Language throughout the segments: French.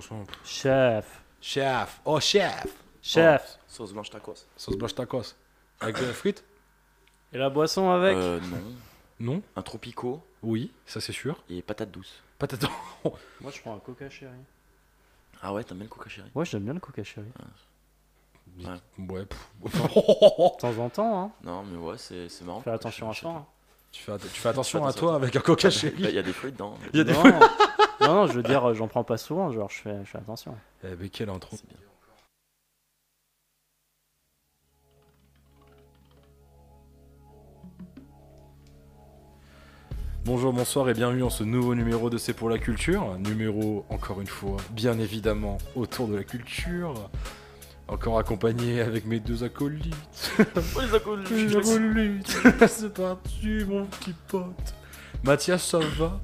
franchement. Chef. Chef. Oh, chef. Chef. Sauce blanche tacos. Sauce blanche tacos. Avec de la frite Et la boisson avec Euh, non. Non Un tropico Oui, ça c'est sûr. et patate douce. Patate. Moi, je prends un coca chéri. Ah ouais, t'aimes bien le coca chéri? Ouais, j'aime bien le coca chéri. Ouais. pff. De temps en temps, hein. Non, mais ouais, c'est c'est marrant. Fais attention à toi. hein. Tu, fais, att- tu fais attention fais à toi avec un coca Bah, chéri. Il y a des fruits dedans. Il y a des- Non. non, non, je veux dire, euh, j'en prends pas souvent, genre, je fais, je fais attention. Eh, mais quelle intro. Bonjour, bonsoir et bienvenue dans ce nouveau numéro de C'est pour la culture. Numéro, encore une fois, bien évidemment, autour de la culture. Encore accompagné avec mes deux acolytes. Les acolytes, Les acolytes. C'est parti, mon petit pote. Mathias, ça va?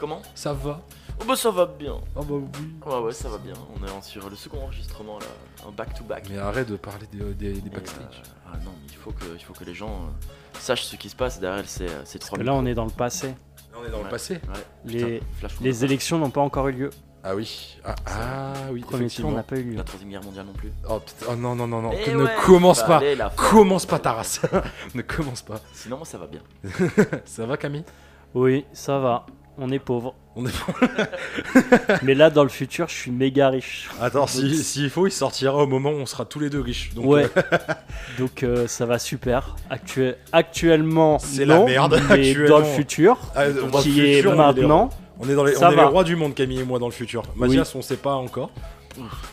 Comment? Ça va? Oh bah ça va bien. Ah bah oui. Ouais, ouais, ça va bien. On est en- sur le second enregistrement là, un back-to-back. Mais arrête de parler des, des, des Mais, backstage. euh, ah non, mais il faut que, il faut que les gens euh, sachent ce qui se passe derrière ces, euh, ces trois là, on est dans le passé. Là, on est dans le Ouais. passé. Ouais, Les, putain, flash les élections n'ont pas encore eu lieu. Ah oui. Ah, ah oui, tour effectivement. n'a pas eu lieu. La troisième guerre mondiale non plus. Oh, putain, oh non, non, non, non. Eh ouais, ne commence bah, pas. allez, la fin. Commence pas ta race. ne commence pas. Sinon, moi ça va bien. Ça va, Camille? Oui, ça va. On est pauvre. On est... Mais là, dans le futur, je suis méga riche. Attends, si- s'il faut, il sortira au moment où on sera tous les deux riches. Donc, ouais. euh, Donc euh, ça va super. Actu- actuellement, C'est la non, merde, Mais actuellement. dans le futur, ah, on qui futur, on est maintenant, On est, dans les, on est les rois du monde, Camille et moi, dans le futur. Mathias, on sait pas encore.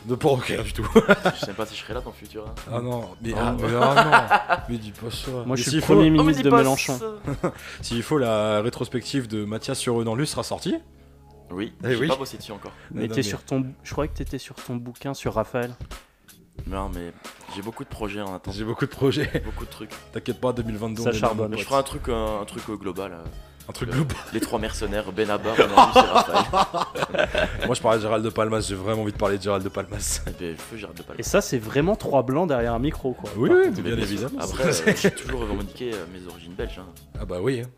De pas ok du tout. je sais pas si je serai là dans le futur. hein. Ah non, mais, ah, mais ah non, mais dis pas ça. moi Mais je suis le faut, premier Oh, ministre de Mélenchon. s'il faut, la rétrospective de Mathias sur eux dans lui sera sortie. Oui, Eh j'ai oui. pas bossé dessus encore. Mais Non, sur ton, je croyais que t'étais sur ton bouquin sur Raphaël. Non, mais j'ai beaucoup de projets en attente. J'ai beaucoup de projets. Beaucoup de trucs. T'inquiète pas, 2022. Ça on est charbonne. Je ferai un truc, un truc global. euh. Un truc Euh, global. Les trois mercenaires, Benabar. Moi, je parlais de Gérald de Palmas. J'ai vraiment envie de parler de Gérald de Palmas. Et de pas le Et ça, c'est vraiment trois blancs derrière un micro, quoi. Oui, oui, contre. bien Mais sûr. évidemment. Après, euh, j'ai toujours revendiqué euh, mes origines belges. hein. Ah bah oui. hein.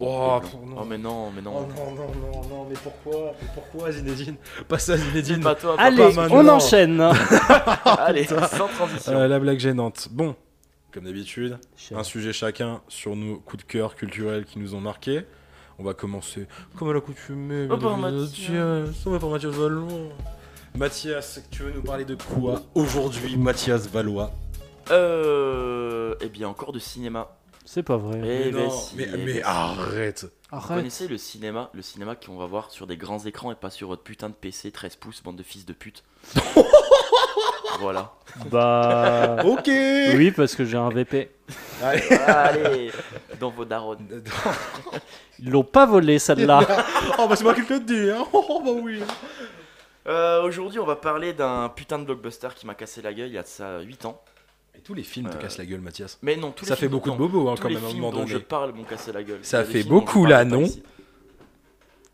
Oh, non. Oh, mais non, mais non. Oh non, non, non, non, mais pourquoi? Mais pourquoi Zinedine? Pas ça, Zinedine. Pas toi, pas Allez, Pas on enchaîne. Allez, sans transition. Euh, la blague gênante. Bon, comme d'habitude, un sujet chacun sur nos coups de cœur culturels qui nous ont marqués. On va commencer comme à l'accoutumée. Oh, par bien Mathias. Mathias. On va par Mathias Valois. Mathias, tu veux nous parler de quoi aujourd'hui, Mathias Valois? Euh. Eh bien, encore de cinéma. C'est pas vrai. Eh ben non, si, mais, eh ben mais si. arrête Vous connaissez le cinéma Le cinéma qu'on va voir sur des grands écrans et pas sur votre putain de PC 13 pouces, bande de fils de pute? voilà. Bah. Ok Oui, parce que j'ai un VP. Allez, dans vos darons. Ils l'ont pas volé, celle-là. oh bah c'est moi qui te le dis, hein Oh bah oui Euh, Aujourd'hui, on va parler d'un putain de blockbuster qui m'a cassé la gueule il y a de ça 8 ans. Et tous les films te Euh, cassent la gueule, Mathias. Mais non, tous les Ça fait films beaucoup de dont- bobos hein, tous quand les même à un films moment dont je parle m'ont cassé la gueule. Ça Il y a des fait films dont je beaucoup, parle là, pas non ici.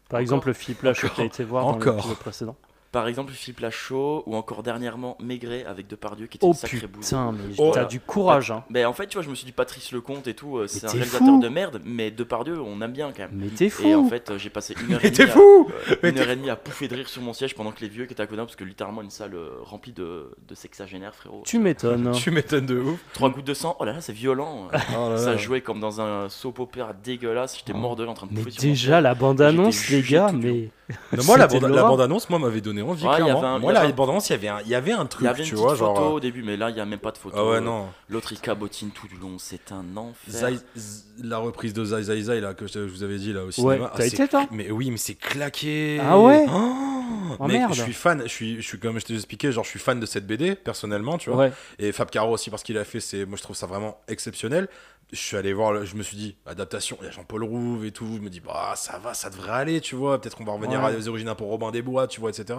Par exemple, le que Encore. t'as été voir dans Encore. l'épisode précédent. Par exemple, Philippe Lachaud ou encore dernièrement Maigret avec Depardieu qui était Oh une sacrée bouse. putain, mais Oh. t'as du courage, hein. Mais en fait, tu vois, je me suis dit Patrice Lecomte et tout, euh, c'est un t'es réalisateur fou. de merde, mais Depardieu, on aime bien quand même. Mais t'es fou. Et en fait, euh, j'ai passé une heure et demie. à- fou euh, Mais une heure et demie à pouffer de rire sur mon siège pendant que les vieux qui étaient à côté, parce que littéralement une salle euh, remplie de, de sexagénaires, frérot. Tu m'étonnes. Tu m'étonnes de ouf Trois gouttes de sang, oh là là, c'est violent. Oh là Ça là. jouait comme dans un soap opéra dégueulasse, j'étais mort de en train de Mais déjà, la bande-annonce, J'étais les gars, mais. Non, moi, la, bande, la bande-annonce, moi, m'avait donné envie, Ouais, il y clairement. avait un- moi, il y la avait un- bande-annonce, il y avait un, il y avait un Il truc, y avait une tu petite vois, photo genre... au début, mais là, il n'y a même pas de photo. Ah ouais, non. L'autre, il cabotine tout du long, c'est un enfer. Zai- Z- la reprise de Zai Zai Zai, là, que je, vous avais dit, là, au Ouais, cinéma. t'as c'est- été, toi Mais oui, mais c'est claqué Ah ouais Oh, Oh, Mec, merde. je suis fan, je suis, je suis comme je t'ai expliqué, genre je suis fan de cette BD personnellement, tu vois. Ouais. Et Fab Caro aussi parce qu'il a fait, c'est, moi je trouve ça vraiment exceptionnel. Je suis allé voir, je me suis dit adaptation, il y a Jean-Paul Rouve et tout. Je me dis bah ça va, ça devrait aller, tu vois. Peut-être qu'on va revenir Ouais. à des origines pour Robin des Bois, tu vois, etc.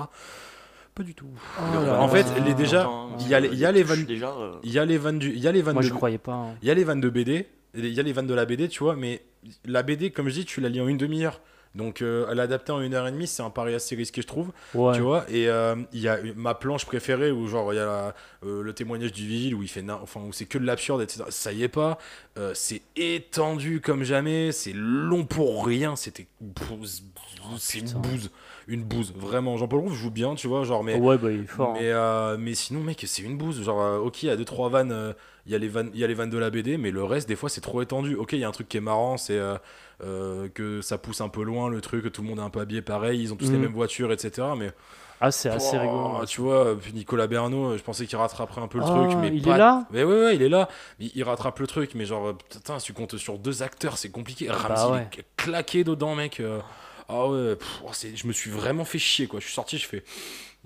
Pas du tout. Oh là en fait, là. les déjà, il y a les- il y a les vannes- euh, y a les vannes du, il y a les vannes Moi, de, je croyais pas. hein. il y a les vannes de BD, il y a les vannes de la BD, tu vois. Mais la BD, comme je dis, tu la lis en une demi-heure. Donc euh, à l'adapter en une heure et demie, c'est un pari assez risqué, je trouve. Ouais. Tu vois, et euh, il y a une- ma planche préférée où genre il y a la- euh, le témoignage du vigile où il fait enfin où c'est que de l'absurde etc. Ça y est pas, Euh, c'est étendu comme jamais, c'est long pour rien, c'était c'est putain. bouse. Une bouse. Vraiment, Jean-Paul Rouve joue bien, tu vois, genre, mais. Ouais, bah il est fort. hein. Mais, euh, mais sinon, mec, c'est une bouse. Genre, euh, ok, il y a deux trois vannes, euh, il y a les vannes, il y a les vannes de la BD, mais le reste, des fois, c'est trop étendu. Ok, il y a un truc qui est marrant, c'est euh, euh, que ça pousse un peu loin le truc, que tout le monde est un peu habillé pareil, ils ont tous les Mhm. mêmes voitures, etc. Mais Ah, c'est assez rigolo. Tu vois, Nicolas Bernot, je pensais qu'il rattraperait un peu le Ah, truc, mais il pas- est là Mais ouais, ouais, il est là. Il, il rattrape le truc, mais genre, putain, si tu comptes sur deux acteurs, c'est compliqué. Ramsey, Bah ouais. il est claqué dedans, mec. Euh. Ah ouais, pff, oh, je me suis vraiment fait chier, quoi. Je suis sorti, je fais.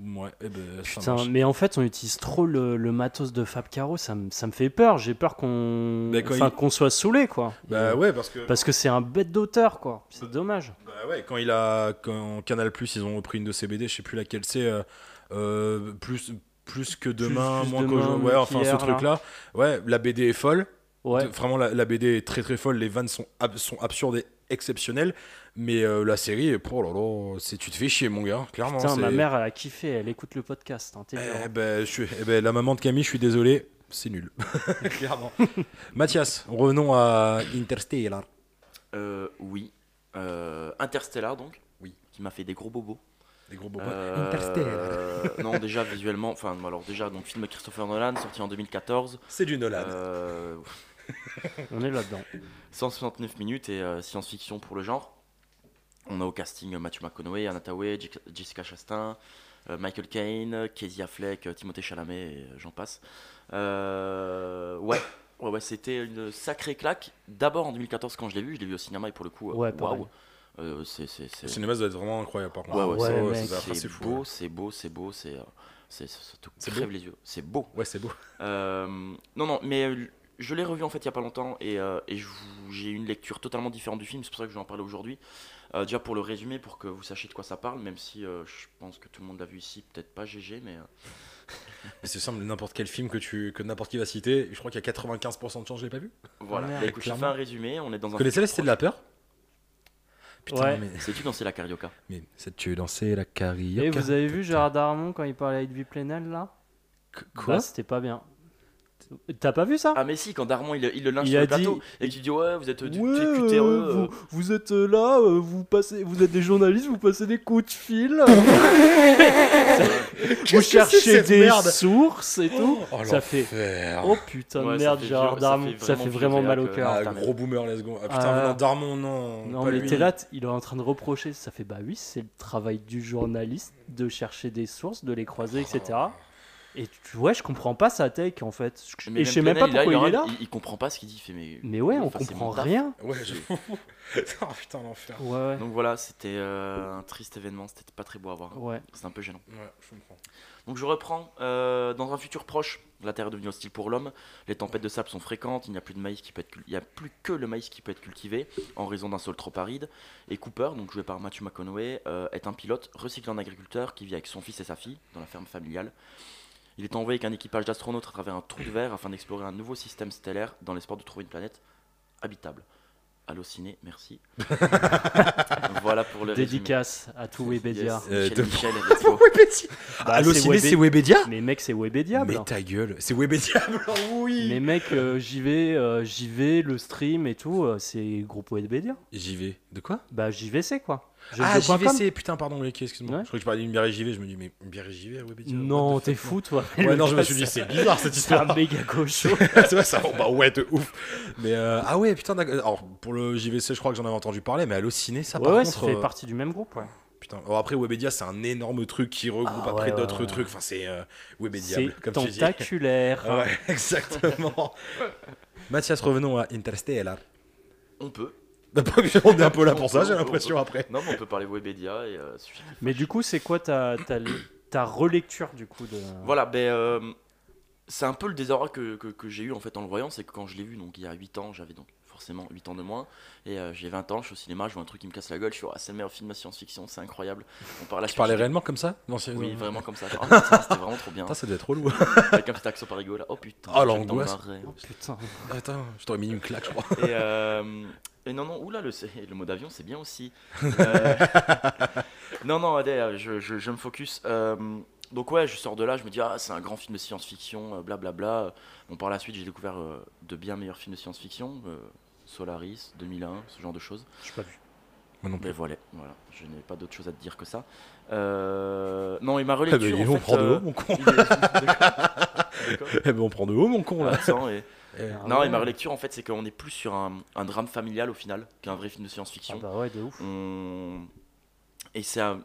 Ouais, eh ben, Putain, mais en fait, on utilise trop le, le matos de Fab Caro, ça, me- ça me fait peur. J'ai peur qu'on il- soit saoulé, quoi. Bah ouais, parce que. Parce que c'est un bête d'auteur, quoi. C'est dommage. Bah ouais, quand il a. Quand Canal Plus, ils ont repris une de ses BD, je sais plus laquelle c'est. euh, euh, plus. Plus que demain, plus moins qu'aujourd'hui. Ouais, enfin, ce truc-là. Ouais, la BD est folle. Ouais. De- Vraiment, la, la BD est très très folle. Les vannes sont, ab- sont absurdes et exceptionnelles. Mais euh, la série, oh là là, c'est- tu te fais chier, mon gars. Clairement. Putain, ma mère, elle a kiffé. Elle écoute le podcast. hein. Eh ben, je suis- eh ben, la maman de Camille, je suis désolé. C'est nul. Clairement. Mathias, revenons à Interstellar. Euh, oui. Euh, Interstellar, donc. Oui. Qui m'a fait des gros bobos. Des gros beaux Euh, non, déjà visuellement, enfin, alors déjà, donc film de Christopher Nolan, sorti en 2014. C'est du Nolan. On est là-dedans. 169 minutes et euh, science-fiction pour le genre. On a au casting euh, Matthew McConaughey, Anna Tawai, Jessica- Chastain, euh, Michael Caine, Casey Affleck, euh, Timothée Chalamet, et j'en passe. Euh, ouais, ouais, ouais, c'était une sacrée claque. D'abord en 2014 quand je l'ai vu, je l'ai vu au cinéma et pour le coup, Ouais, waouh. Euh, c'est, c'est, c'est- Le cinéma, ça doit être vraiment incroyable, par contre. Ouais, ouais, c'est beau, c'est beau, c'est beau, c'est, euh, c'est, ça te crève beau les yeux. C'est beau. Ouais, c'est beau. Euh, non, non, mais euh, je l'ai revu en fait il y a pas longtemps et, euh, et j'ai une lecture totalement différente du film, c'est pour ça que je vais en parler aujourd'hui. Euh, déjà pour le résumer, pour que vous sachiez de quoi ça parle, même si euh, je pense que tout le monde l'a vu ici, peut-être pas GG, mais euh, Mais c'est simple, n'importe quel film que, tu, que n'importe qui va citer, je crois qu'il y a 95% de chance que je l'ai pas vu. voilà. merde, Bah, écoute, je fais un résumé, on est dans un. Connaissez la Cité de la Peur Putain, Ouais. mais, Sais-tu danser la carioca? Mais sais-tu danser la carioca? Et vous avez vu Gérard Darmon quand il parlait avec Edwy Plenel, là? Qu- Quoi? Bah, C'était pas bien. T'as pas vu ça Ah, mais si, quand Darmon il, il le lynche Il sur a le plateau dit- et tu dis ouais, vous êtes du Ouais, euh, euh. vous, vous êtes euh, là, euh, vous passez, vous êtes des journalistes, vous passez des coups de fil, vous cherchez des merde sources et tout. Oh, ça fait oh putain Ouais, de merde Gérard Darmon, fait ça vraiment fait vraiment mal au cœur. Ah, gros boomer, let's go. Ah, putain, Ah. non, Darmon, non. Non pas mais t'es là, il est en train de reprocher, ça fait bah oui, c'est le travail du journaliste de chercher des sources, de les croiser, etc. Et tu, ouais, je comprends pas sa take en fait. Je- Mais et je sais même pas pourquoi il est là. Il, il comprend pas ce qu'il dit, il fait mais. Mais ouais, on enfin, comprend rien. Ouais, je. oh putain, l'enfer. Ouais, ouais. Donc voilà, c'était euh, un triste événement, c'était pas très beau à voir. Ouais. C'était un peu gênant. Ouais, je comprends. Donc je reprends. euh, dans un futur proche, la Terre est devenue hostile pour l'homme. Les tempêtes de sable sont fréquentes. Il n'y a plus de maïs qui peut être, cul- il n'y a plus que le maïs qui peut être cultivé en raison d'un sol trop aride. Et Cooper, donc joué par Matthew McConaughey, euh, est un pilote recyclant agriculteur qui vit avec son fils et sa fille dans la ferme familiale. Il est envoyé avec un équipage d'astronautes à travers un trou de verre afin d'explorer un nouveau système stellaire dans l'espoir de trouver une planète habitable. Allociné, merci. voilà pour le résumé. Dédicace à tout Webedia. Yes, Euh, Michel, de- Michel, let's go. Webedia Bah, Allociné, c'est c'est Webedia Mais mec, c'est Webediable. Mais ta gueule, c'est Webediable, oui Mais mec, euh, j'y vais, euh, j'y vais, le stream et tout, euh, c'est groupe Webedia. J'y vais. De quoi? Bah JVC quoi? Ah. JVC, putain, pardon, excuse-moi. Ouais. Je crois que tu parlais d'une bière JV, je me dis, mais une bière JV à Webedia Non, t'es fou toi. Ouais, non, je me suis dit, c'est- bizarre cette C'est un histoire. méga cochon. c'est vrai, ça, bah ouais, de ouf. Mais euh, ah ouais, putain, d'accord. Alors, pour le JVC, je crois que j'en avais entendu parler, mais Allociné, ça, ouais, par ouais, contre. ça fait euh, partie du même groupe. Ouais. Putain, alors après, Webedia, c'est un énorme truc qui regroupe Ah après ouais, d'autres ouais, trucs. Enfin, c'est euh, C'est Webediable, comme tu dis. tentaculaire. Ouais, exactement. Mathias, revenons à Interstellar. On peut. On est un peu là pour ça, j'ai l'impression, après. Non, mais on peut parler Webedia et euh, suffit Mais du coup, c'est quoi ta, ta, ta relecture du coup de. Voilà, ben, euh, c'est un peu le désarroi que, que, que j'ai eu en fait en le voyant, c'est que quand je l'ai vu, donc il y a 8 ans, j'avais donc forcément 8 ans de moins, et euh, j'ai 20 ans, je suis au cinéma, je vois un truc qui me casse la gueule, je suis ah, c'est le meilleur film de science-fiction, c'est incroyable. On parle Tu parlais réellement comme ça Non, c'est- Oui, vraiment comme ça. Oh, putain, c'était vraiment trop bien. Putain, ça devait être relou. Avec un petit accent parigo là. Oh putain. Oh, l'angoisse. Oh putain. Attends, je t'aurais mis une claque, je crois. Et, euh, et non, non, oula, le, le mot d'avion, c'est bien aussi. Euh, non, non, allez, euh, je, je, je me focus. Euh, donc, ouais, je sors de là, je me dis, ah, c'est un grand film de science-fiction, blablabla. Bon, par la suite, j'ai découvert euh, de bien meilleurs films de science-fiction, euh, Solaris, 2001, ce genre de choses. Je pas vu. Moi non Mais plus. voilà, voilà. je n'ai pas d'autre chose à te dire que ça. Euh, Non, et ma Eh relecture. ben, en on fait, prend de haut, mon con. Eh ben, on prend de haut, mon con, là. Attends, et- Eh, Ah Non, et ma relecture, en fait, c'est qu'on est plus sur un, un drame familial au final qu'un vrai film de Ah science-fiction. bah ouais, de ouf. On- Et c'est un-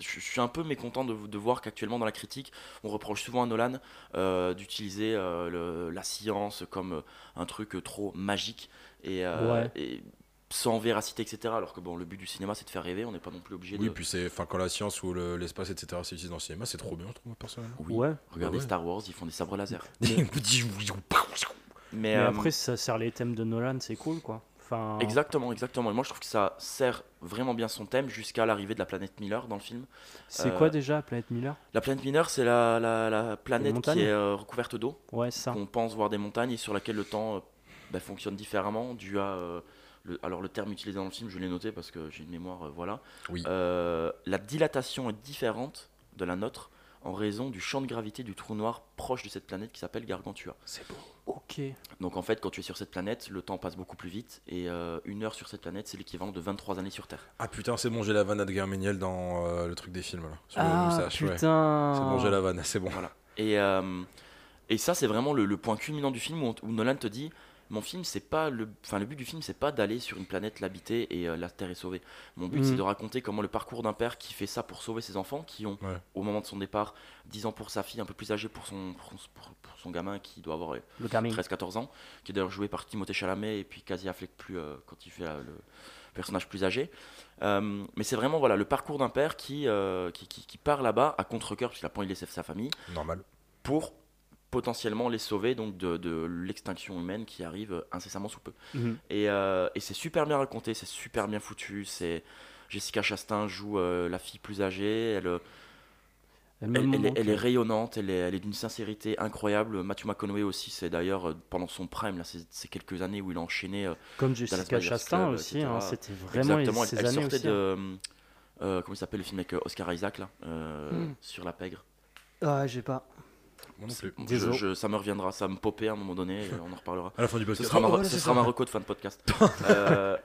Je suis un peu mécontent de, de voir qu'actuellement dans la critique, on reproche souvent à Nolan euh, d'utiliser euh, la science comme un truc trop magique et, euh, Ouais. et sans véracité, etc. Alors que bon, le but du cinéma, c'est de faire rêver. On n'est pas non plus obligé Oui, de. puis c'est. Enfin, quand la science ou le- l'espace, etc., c'est utilisé dans le cinéma, c'est trop bien, je trouve, moi, personnellement. Oui. Ouais. Regardez ouais. Star Wars, ils font des sabres laser. Mais Mais, Mais euh, après, ça sert les thèmes de Nolan, c'est cool quoi. Enfin, Exactement, exactement. Et moi, je trouve que ça sert vraiment bien son thème jusqu'à l'arrivée de la planète Miller dans le film. c'est euh, quoi déjà Planète Miller? La planète Miller, c'est la, la, la planète qui est euh, recouverte d'eau, Ouais, ça. qu'on pense voir des montagnes et sur laquelle le temps euh, bah, fonctionne différemment, dû à. euh, le, alors, le terme utilisé dans le film, je l'ai noté parce que j'ai une mémoire, euh, voilà. Oui. Euh, la dilatation est différente de la nôtre en raison du champ de gravité du trou noir proche de cette planète qui s'appelle Gargantua. C'est beau. Ok. Donc en fait, quand tu es sur cette planète, le temps passe beaucoup plus vite et euh, une heure sur cette planète, c'est l'équivalent de 23 années sur Terre. Ah putain, c'est bon, j'ai la vanne d'Edgar Méniel dans euh, le truc des films, là. Sur le Ah ouais. putain. C'est bon, j'ai la vanne, c'est bon. Voilà. Et, euh, et ça, c'est vraiment le, le point culminant du film où, on- où Nolan te dit mon film, c'est pas le, enfin le but du film, c'est pas d'aller sur une planète l'habiter et euh, la Terre est sauvée. Mon but, c'est de raconter comment le parcours d'un père qui fait ça pour sauver ses enfants, qui ont Ouais. au moment de son départ 10 ans pour sa fille, un peu plus âgée pour son, pour, pour- pour son gamin qui doit avoir euh, Le gaming. 13-14 ans, qui est d'ailleurs joué par Timothée Chalamet et puis Casey Affleck plus, euh, quand il fait euh, le personnage plus âgé. Euh, mais c'est vraiment voilà, le parcours d'un père qui, euh, qui, qui, qui part là-bas à contre-coeur, puisqu'il a pas envie de laisser sa famille, Normal. pour potentiellement les sauver donc de, de l'extinction humaine qui arrive incessamment sous peu. Mhm. Et, euh, et c'est super bien raconté, c'est super bien foutu. C'est Jessica Chastain joue euh, la fille plus âgée, elle, Elle me elle, elle est, rayonnante, elle est, elle est d'une sincérité incroyable. Matthew McConaughey aussi, c'est d'ailleurs euh, pendant son prime, là, ces, quelques années où il a enchaîné. euh, Comme Jessica Chastain Club, aussi, hein, c'était vraiment exactement, ces elle, années sortait aussi. de. hein. euh, comment il s'appelle le film avec euh, Oscar Isaac là euh, Hmm. Sur la pègre. Ah, j'ai pas. Moi non plus. Je- Désolé. je- ça me reviendra, ça me popait à un moment donné, on en reparlera. À la fin du Ce podcast. sera, oh, voilà, ce sera ça. ma reco de fin de podcast. Euh,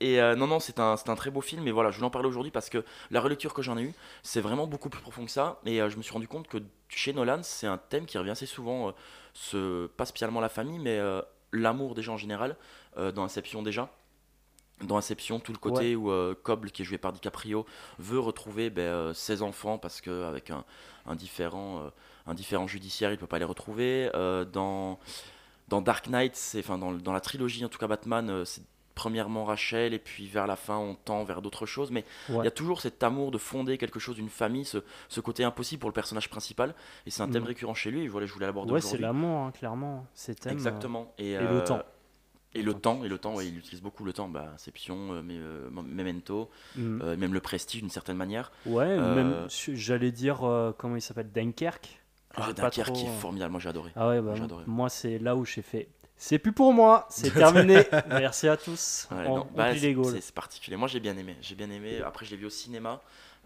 et euh, non, non, c'est un, un très beau film. Et voilà, je voulais en parler aujourd'hui parce que la relecture que j'en ai eue, c'est vraiment beaucoup plus profond que ça. Et euh, je me suis rendu compte que chez Nolan, c'est un thème qui revient assez souvent. euh, ce, pas spécialement la famille, mais l'amour déjà en général. dans Inception déjà. Dans Inception, tout le côté où Coble, qui est joué par DiCaprio, veut retrouver ben, ses enfants parce qu'avec un, un, différent, un différent judiciaire, il ne peut pas les retrouver. Euh, dans, dans Dark Knight, c'est, enfin, dans, dans la trilogie, en tout cas Batman, euh, c'est premièrement Rachel, et puis vers la fin, on tend vers d'autres choses. Mais il Ouais. y a toujours cet amour de fonder quelque chose, d'une famille, ce, ce côté impossible pour le personnage principal. Et c'est un thème Mhm. récurrent chez lui, et voilà, je voulais l'aborder Ouais, c'est l'amour, hein, clairement. C'est. Exactement. Et, et euh, le temps. Et le temps, et le temps, ouais, il utilise beaucoup le temps. Bah, Inception, euh, mais, euh, Memento, euh, mm. euh, même le Prestige d'une certaine manière. Ouais, euh, même, j'allais dire, euh, comment il s'appelle Dunkerque. Ah, Dunkerque trop, est formidable, moi j'ai adoré. Ah ouais, bah, adoré. moi c'est là où j'ai fait. C'est plus pour moi, c'est terminé. Merci à tous. Ouais, on on bah, les c'est particulier. Moi j'ai bien aimé. J'ai bien aimé. Après je l'ai vu au cinéma.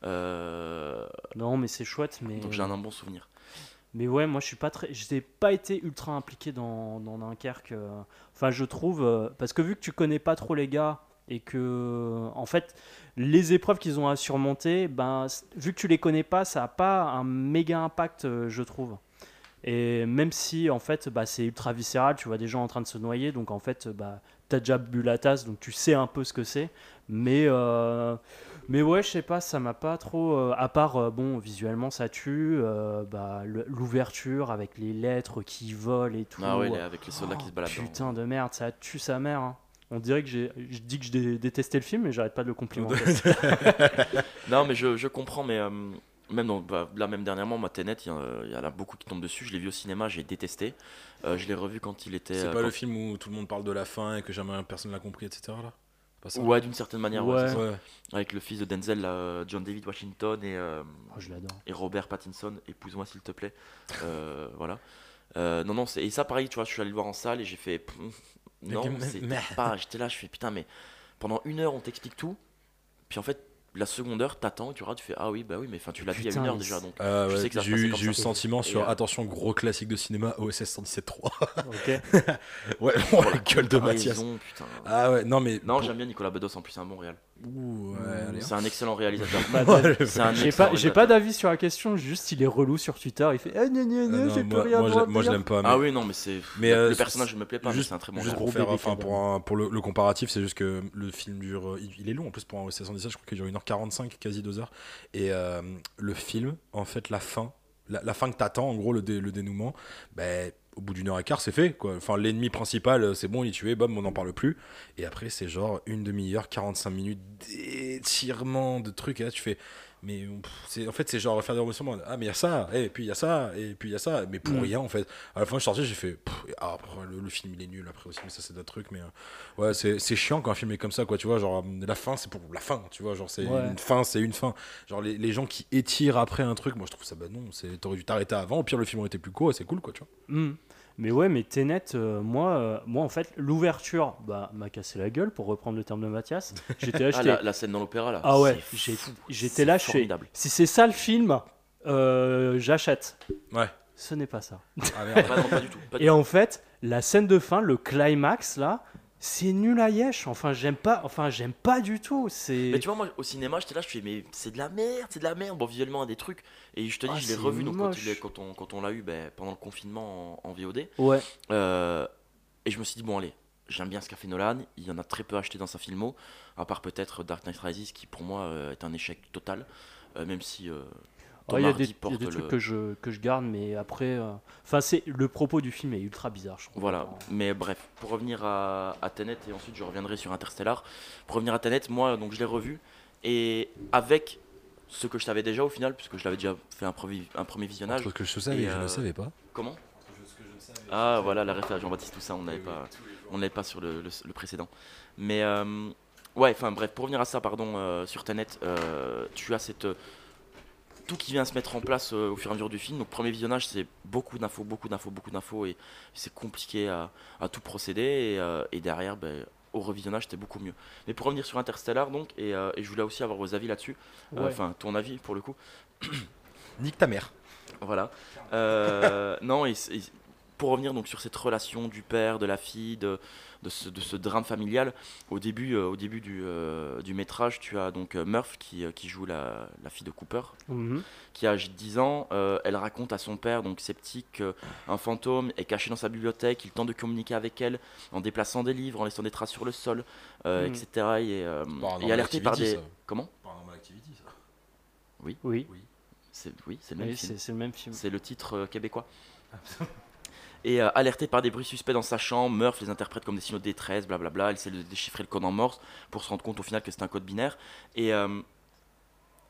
Euh, Non, mais c'est chouette. Mais, donc j'ai un, un bon souvenir. mais ouais, moi je suis pas très. Je n'ai pas été ultra impliqué dans, dans Dunkerque. euh. Enfin, je trouve. euh, Parce que vu que tu connais pas trop les gars et que. En fait, les épreuves qu'ils ont à surmonter, ben, vu que tu les connais pas, ça a pas un méga impact, euh, je trouve. Et même si en fait bah, c'est ultra viscéral, tu vois des gens en train de se noyer, donc en fait bah, t'as déjà bu la tasse, donc tu sais un peu ce que c'est. Mais, euh, mais ouais, je sais pas, ça m'a pas trop. euh, à part, euh, bon, visuellement ça tue, bah, l'ouverture avec les lettres qui volent et tout. Ah ouais, avec les soldats qui se baladent. Oh, Putain de merde, ça tue sa mère. hein. On dirait que j'ai, je dis que j'ai détesté le film, mais j'arrête pas de le complimenter. Non, mais je, je comprends, mais euh, même dans, bah, là, même dernièrement, moi, Tenet, il y, en a- il y en a beaucoup qui tombent dessus. Je l'ai vu au cinéma, j'ai détesté. Euh, je l'ai revu quand il était. C'est euh, pas quand- le film où tout le monde parle de la fin et que jamais personne l'a compris, etc. Là? C'est pas ça? Ouais, d'une certaine manière, ouais, Ouais. c'est ça. Ouais. avec le fils de Denzel, là, John David Washington et, euh, Oh, je l'adore. et Robert Pattinson. Épouse-moi s'il te plaît. Euh, voilà. Euh, non, non, c'est- et ça, pareil, tu vois, je suis allé le voir en salle et j'ai fait. Non, mais- pas. J'étais là, je fais putain, mais pendant une heure, on t'explique tout. Puis en fait, la seconde heure, t'attends et tu regardes, tu fais ah oui, bah oui, mais enfin, tu l'as dit il y a une heure déjà. c'est- Donc, Ah Je ouais, sais que ça se j'ai eu, comme j'ai eu ça. sentiment sur euh, attention gros classique de cinéma OSS 117.3 Ok. ouais oh, la gueule de Mathias Raison, putain. ah ouais non mais Non, pour- j'aime bien Nicolas Bedos en plus, c'est un bon réal. Ouh, ouais, allez, hein. C'est un excellent réalisateur. Bah, Ouais, C'est un J'ai pas, j'ai pas d'avis sur la question, juste il est relou sur Twitter, il fait eh, gna, gna, Euh, gna, non, j'ai plus moi, rien moi, à je, moi, je dire. l'aime pas. Mais, Ah oui, non, mais c'est. Mais, le, euh, le personnage ne me plaît pas, c'est un très bon juste pour Gros faire, enfin, pour, un- pour le, le comparatif, c'est juste que le film dure, euh, il, il est long en plus pour un OSS 117, je crois qu'il dure 1h45, quasi 2h. Et euh, le film, en fait, la fin, la, fin que t'attends, en gros, le, dé- le dénouement, ben, au bout d'une heure et quart, c'est fait. Enfin, l'ennemi principal, euh, c'est bon, il est tué, bam, on n'en parle plus. Et après, c'est genre une demi-heure, 45 minutes d'étirement de trucs. Et là, tu fais. Mais pff, c'est, en fait, c'est genre faire des rebondissements. Ah, mais il y a ça, et puis il y a ça, et puis il y a ça. Mais pour rien, en fait. À la fin, je suis sorti, j'ai fait. après, le, le film, il est nul après aussi, mais ça, c'est d'autres trucs. Mais euh, ouais, c'est, c'est chiant quand un film est comme ça, quoi. Tu vois, genre, euh, la fin, c'est pour la fin, tu vois. Genre, c'est Ouais. une fin, c'est une fin. Genre, les, les gens qui étirent après un truc, moi, je trouve ça, bah non, c'est, t'aurais dû t'arrêter avant. Au pire, le film aurait été plus court, et c'est cool, quoi, tu vois. Hmm. Mais ouais, mais Tenet, euh, moi, euh, moi en fait, l'ouverture bah, m'a cassé la gueule pour reprendre le terme de Mathias. J'étais là, Ah, la, la scène dans l'opéra là. Ah ouais, j'étais C'est là, formidable. si c'est ça le film, euh, j'achète. Ouais. Ce n'est pas ça. Ah merde. Ah non, pas du tout. pas du Et en fait, la scène de fin, le climax là, c'est nul à yesh. Enfin, j'aime pas. Enfin, j'aime pas du tout. C'est. Mais tu vois, moi au cinéma, j'étais là, je fais, mais c'est de la merde, c'est de la merde. Bon, visuellement, des trucs. Et je te dis, Ah, je l'ai revu donc, quand, il on, quand on l'a eu ben, pendant le confinement en, en VOD. Ouais. Euh, et je me suis dit, bon, allez, j'aime bien ce qu'a fait Nolan. Il y en a très peu acheté dans sa filmo, à part peut-être Dark Knight Rises, qui pour moi euh, est un échec total. euh, même si. Euh, Ouais, Il y a des, il y a porte des trucs le- que je, que je garde, mais après. euh, Enfin, c'est le propos du film est ultra bizarre, je trouve. Voilà, mais bref, pour revenir à, à Tenet, et ensuite je reviendrai sur Interstellar. Pour revenir à Tenet, moi, donc je l'ai revu, et avec ce que je savais déjà au final, puisque je l'avais déjà fait un, premier- un premier visionnage. Parce que je savais, Et, je euh, ne savais pas. Comment Ah voilà, la référence, Jean-Baptiste, tout ça, on n'avait pas, on n'avait pas sur le, le- le précédent. Mais euh, ouais, enfin bref, pour revenir à ça, pardon, euh, sur Tenet, euh, tu as cette euh, tout qui vient se mettre en place euh, au fur et à mesure du film. Donc premier visionnage, c'est beaucoup d'infos, beaucoup d'infos, beaucoup d'infos, et c'est compliqué à, à tout procéder. Et, euh, et derrière, ben, au revisionnage, c'était beaucoup mieux. Mais pour revenir sur Interstellar, donc, et, euh, et je voulais aussi avoir vos avis là-dessus, Ouais. enfin ton avis pour le coup. Nique ta mère. Voilà. Non, et pour revenir donc sur cette relation du père, de la fille, de, de, ce, de ce drame familial, au début, euh, au début du, euh, du métrage, tu as donc euh, Murph qui, euh, qui joue la, la fille de Cooper, Mhm. qui a âgé de 10 ans. euh, elle raconte à son père, donc sceptique, qu'un fantôme est caché dans sa bibliothèque. Il tente de communiquer avec elle en déplaçant des livres, en laissant des traces sur le sol, euh, Mhm. etc. Et, euh, et alerté par des. Ça. Comment Paranormal Activity, ça. Oui, C'est oui, c'est le même Oui, film. c'est c'est le même film. C'est le titre euh, québécois. Et euh, alerté par des bruits suspects dans sa chambre, Murph les interprète comme des signaux de détresse, blablabla. Elle essaie de déchiffrer le code en morse pour se rendre compte au final que c'est un code binaire. Et euh,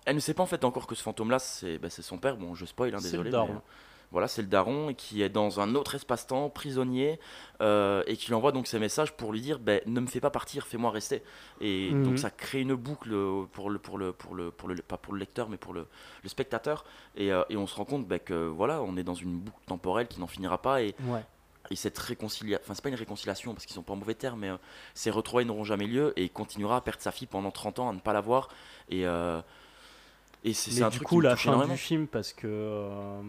elle ne sait pas en fait encore que ce fantôme-là, c'est bah, son père. Bon, je spoil, hein, C'est désolé. le daron. mais, voilà, c'est le daron et qui est dans un autre espace-temps, prisonnier, euh, et qui lui envoie donc ces messages pour lui dire ben, ne me fais pas partir, fais-moi rester. Et Mhm. donc ça crée une boucle pour le, pour le, pour le, pour le, pas pour le lecteur, mais pour le, le spectateur. Et, euh, et on se rend compte ben, que voilà, on est dans une boucle temporelle qui n'en finira pas. Et, Ouais. et cette réconciliation, enfin c'est pas une réconciliation parce qu'ils sont pas en mauvais termes, mais euh, ces retrouvailles n'auront jamais lieu et il continuera à perdre sa fille pendant 30 ans, à ne pas la voir. Et, euh, et c'est un du truc coup, qui me la fin énormément. du film, parce que euh,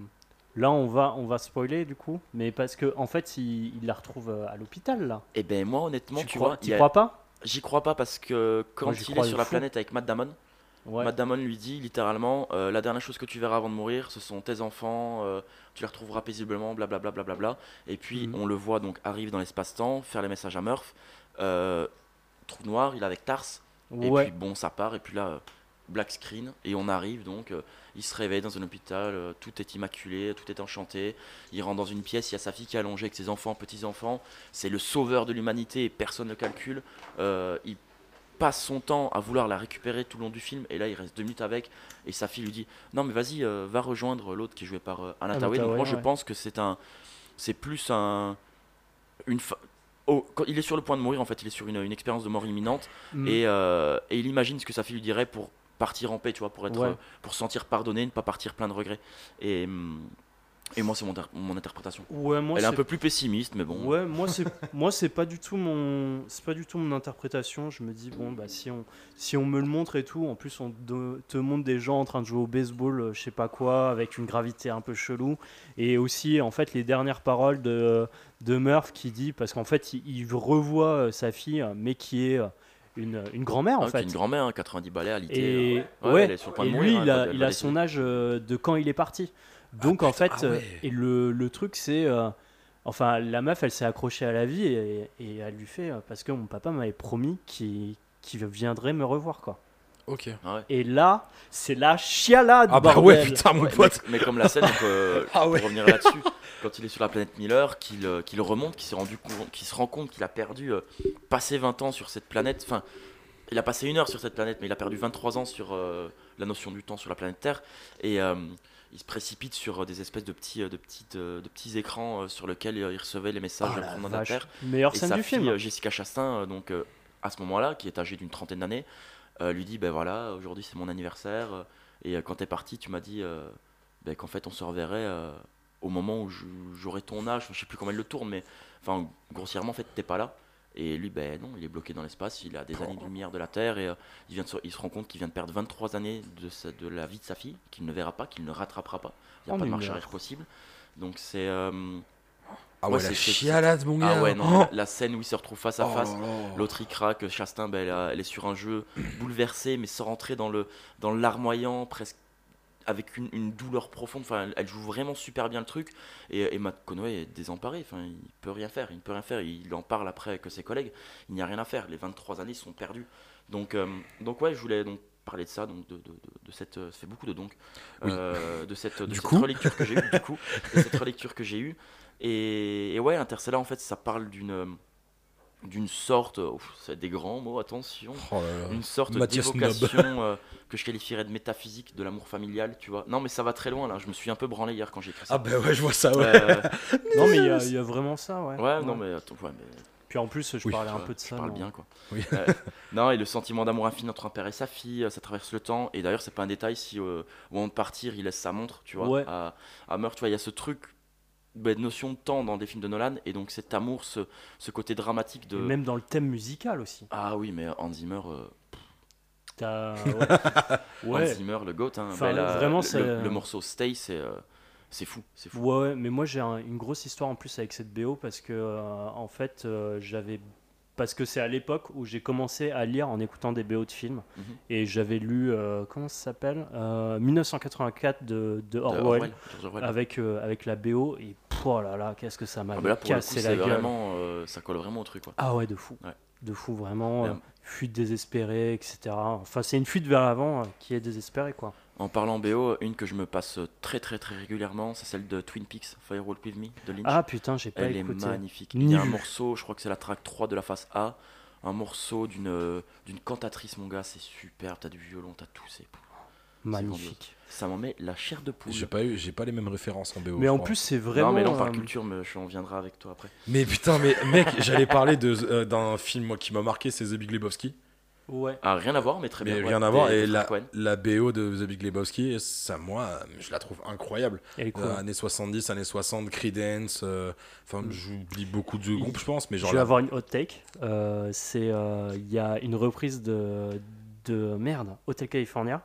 là, on va, on va spoiler du coup, mais parce que en fait, il, il la retrouve euh, à l'hôpital là. Et ben moi honnêtement, tu tu, crois, vois, y a- crois pas? J'y crois pas parce que quand Moi, il est sur la fou. planète avec Matt Damon, Ouais. Matt Damon lui dit littéralement euh, la dernière chose que tu verras avant de mourir, ce sont tes enfants, euh, tu les retrouveras paisiblement, blablabla. Bla, bla, bla, bla. Et puis Mhm. on le voit donc arriver dans l'espace-temps, faire les messages à Murph, euh, trou noir, il est avec Tars, et Ouais. puis bon, ça part, et puis là, black screen, et on arrive donc, il se réveille dans un hôpital, euh, tout est immaculé, tout est enchanté. Il rentre dans une pièce, il y a sa fille qui est allongée avec ses enfants, petits-enfants. C'est le sauveur de l'humanité et personne ne le calcule. Euh, il passe son temps à vouloir la récupérer tout le long du film, et là, il reste deux minutes avec, et sa fille lui dit Non, mais vas-y, euh, va rejoindre l'autre qui est joué par euh, Anna Tawai. Donc, moi, je pense que c'est un. C'est plus un. Une fa- Oh, quand il est sur le point de mourir, en fait, il est sur une, une expérience de mort imminente Mm. et, euh, et il imagine ce que sa fille lui dirait pour partir en paix, tu vois, pour être, Ouais. euh, pour se sentir pardonné, ne pas partir plein de regrets. Et, hum, et moi, c'est mon, mon interprétation. Ouais, moi, Elle est un peu plus pessimiste, mais bon. Ouais, moi c'est moi c'est pas du tout mon c'est pas du tout mon interprétation. Je me dis bon bah si on si on me le montre et tout, en plus on de- te montre des gens en train de jouer au baseball, euh, je sais pas quoi, avec une gravité un peu chelou, et aussi en fait les dernières paroles de de Murph qui dit parce qu'en fait il, il revoit euh, sa fille, euh, mais qui est euh, une, une grand-mère en Ah, fait. une grand-mère, hein, 90 balais à l'IT. Et, euh, ouais, elle est sur le point et de lui, mourir, il hein, a, quand elle il a son âge euh, de quand il est parti. Donc en putain, fait, ah euh, ouais. et le, le truc c'est, euh, enfin la meuf elle s'est accrochée à la vie et, et elle lui fait, parce que mon papa m'avait promis qu'il qu'il viendrait me revoir quoi. Ok. Ah ouais. Et là, c'est la chialade Ah bah bordel. ouais, putain, mon pote. mais, mais comme la scène, donc, euh, Ah ouais. pour revenir là-dessus, quand il est sur la planète Miller, qu'il euh, qu'il remonte, qu'il s'est rendu compte- qu'il se rend compte qu'il a perdu, euh, passé 20 ans sur cette planète. Enfin, il a passé une heure sur cette planète, mais il a perdu 23 ans sur euh, la notion du temps sur la planète Terre. Et euh, il se précipite sur des espèces de petits, de petites, de petits écrans sur lesquels il recevait les messages Oh de la de la. Terre. Meilleure Et scène sa du fille, film. Jessica Chastain, donc à ce moment-là, qui est âgée d'une trentaine d'années, lui dit ben voilà, aujourd'hui c'est mon anniversaire, euh, et euh, quand t'es parti, tu m'as dit euh, ben, qu'en fait on se reverrait euh, au moment où j'aurai ton âge. Je sais plus comment elle le tourne, mais enfin grossièrement en fait t'es pas là. Et lui, ben non, il est bloqué dans l'espace, il a des années-lumière de la Terre et euh, il, vient de se, il se rend compte qu'il vient de perdre 23 années de, sa- de la vie de sa fille, qu'il ne verra pas, qu'il ne rattrapera pas. Il n'y a En pas de marche arrière possible. Donc c'est. euh, Ah Ouais, ouais, la chialade, mon gars. ah ouais, non, Oh. la, la scène où ils se retrouvent face à Oh face. L'autre il craque, Chastain, ben, elle, a- elle est sur un jeu bouleversé, mais sans rentrer dans le dans larmoyant, presque avec une, une douleur profonde. Enfin, elle, elle joue vraiment super bien le truc. Et, et Matt Conway est désemparé. Enfin, il peut rien faire. Il ne peut rien faire. Il en parle après avec ses collègues. Il n'y a rien à faire. Les 23 années sont perdues. Donc, euh, donc ouais, je voulais donc parler de ça, donc de, de, de- cette, ça fait beaucoup de donc, Oui. euh, de cette, de Du cette coup. relecture que j'ai eue, du coup, de cette relecture que j'ai eue. Et, et ouais, Interstellar, en fait, ça parle d'une euh, d'une sorte, euh, c'est des grands mots, attention, Oh là là. une sorte d'évocation euh, que je qualifierais de métaphysique de l'amour familial, tu vois. Non, mais ça va très loin là. Je me suis un peu branlé hier quand j'ai écrit ça. Ah bah ouais, je vois ça, ouais. Euh, Non mais il y, a- il y a vraiment ça ouais. ouais, non, mais attends, ouais, mais Puis en plus je Oui, parlais un peu de je ça. parle dans- bien quoi. Oui. Euh, non, et le sentiment d'amour infini entre un père et sa fille, ça traverse le temps. Et d'ailleurs, c'est pas un détail si euh, au moment de partir, il laisse sa montre, tu vois, Ouais. à, à Meurtre. Tu vois, il y a ce truc, bah, notion de temps dans des films de Nolan, et donc cet amour, ce, ce côté dramatique de. Et même dans le thème musical aussi. Ah oui, mais Hans Zimmer, euh, T'as- Hans Ouais. Zimmer, le goat, hein, Enfin, bah, vraiment, le, le morceau Stay, c'est euh, c'est fou, c'est fou. Ouais, ouais, mais moi j'ai un- une grosse histoire en plus avec cette BO parce que euh, en fait euh, j'avais parce que c'est à l'époque où j'ai commencé à lire en écoutant des BO de films Mhm. et j'avais lu euh, comment ça s'appelle? Euh, 1984 de, de De Orwell, avec euh, avec la BO et oh là là qu'est-ce que ça m'a Ah, cassé la gueule. vraiment, euh, ça colle vraiment au truc, quoi. Ah ouais de fou, Ouais. de fou vraiment. Euh, fuite désespérée, etc. Enfin c'est une fuite vers l'avant euh, qui est désespérée quoi. En parlant BO, une que je me passe très très très régulièrement, c'est celle de Twin Peaks, Firewalk With Me, de Lynch. Ah putain j'ai pas Elle écouté. est magnifique. Ni Il y a un morceau, je crois que c'est la track 3 de la face A, un morceau d'une d'une cantatrice, mon gars, c'est superbe, t'as du violon, t'as tout, c'est Magnifique. Ça m'en met la chair de poule. J'ai pas eu, j'ai pas les mêmes références en BO. Mais en crois. plus c'est vraiment. non, mais là on parle euh, culture, mais je- on viendra avec toi après. Mais putain, mais mec, j'allais parler de euh, d'un film moi, qui m'a marqué, c'est The Big Lebowski. Ouais. Ah, rien à voir, mais très Mais bien. rien ouais, à voir. Et la, BO de The Big Lebowski, ça, moi, je la trouve incroyable. Elle est cool. Euh, années 70, années 60, Creedence. euh, Enfin, j'oublie beaucoup de groupes, je pense, mais genre. Je vais là- avoir une hot take. Euh, c'est euh, il y a une reprise de de merde Hotel California.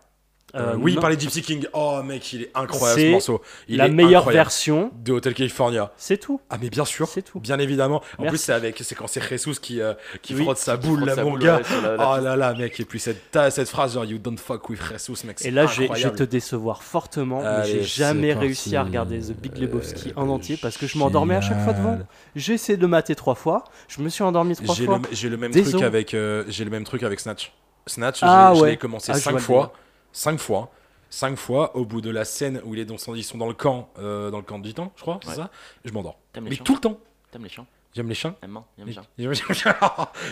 Euh, Euh, oui, non, par les Gypsy King. Oh, mec, il est incroyable ce morceau. Il la est meilleure incroyable. version. de Hotel California. C'est tout. Ah, mais bien sûr. C'est tout. Bien évidemment. En Merci. plus, c'est avec, c'est quand c'est Jesus qui, euh, qui Oui, frotte sa Qui boule, frotte là, sa mon boule, gars. ouais, sur la- la Oh là là, mec. Et puis cette, cette phrase, genre, you don't fuck with Jesus, mec. Et là, je vais- te décevoir fortement, mais j'ai jamais parti. réussi à regarder The Big Lebowski en entier parce que je m'endormais à chaque fois devant. J'ai essayé de le mater trois fois. Je me suis endormi trois fois. j'ai le même truc avec, j'ai le même truc avec Snatch. Snatch, Ah j'ai- je ouais. l'ai commencé Ah, cinq fois. Cinq fois, cinq fois. Au bout de la scène où il est dans son- ils sont dans le camp, euh, dans le camp de Gitan, je crois, c'est Ouais. ça. Je m'endors. T'aimes les Mais chiens tout le temps. T'aimes les chiens J'aime les chiens. Aime aime les chiens. J'aime- j'aime-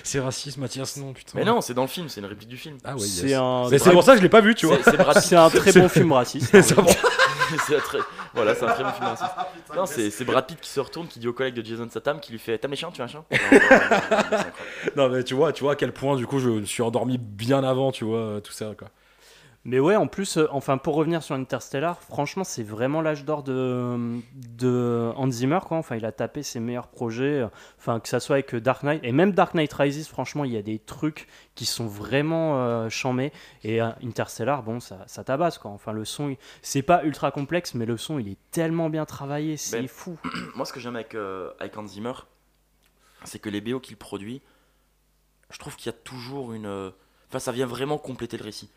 c'est raciste, Mathias, non, putain. Mais non, c'est dans le film, c'est une réplique du film. Ah ouais, yes. C'est un, Mais c'est pour ça que je l'ai pas vu, tu vois. C'est un très bon film raciste. C'est bon. C'est un très- Voilà, c'est un très bon film raciste. Non, c'est Brad Pitt qui se retourne, qui dit au collègue de Jason Statham, qui lui fait T'aimes les chiens Tu as un chien Non, non, non, non, non, c'est incroyable. Non, mais tu vois, tu vois à quel point, du coup, je me suis endormi bien avant, tu vois, tout ça, quoi. Mais ouais, en plus, euh, enfin, pour revenir sur Interstellar, franchement, c'est vraiment l'âge d'or de, de Hans Zimmer, quoi. Enfin, il a tapé ses meilleurs projets, euh, enfin, que ça soit avec Dark Knight, et même Dark Knight Rises, franchement, il y a des trucs qui sont vraiment euh, chambés. Et euh, Interstellar, bon, ça, ça tabasse, quoi. Enfin, le son, il- c'est pas ultra complexe, mais le son, il est tellement bien travaillé, c'est Ben, fou. Moi, ce que j'aime avec, avec Hans Zimmer, c'est que les BO qu'il produit, je trouve qu'il y a toujours une. Enfin, ça vient vraiment compléter le récit.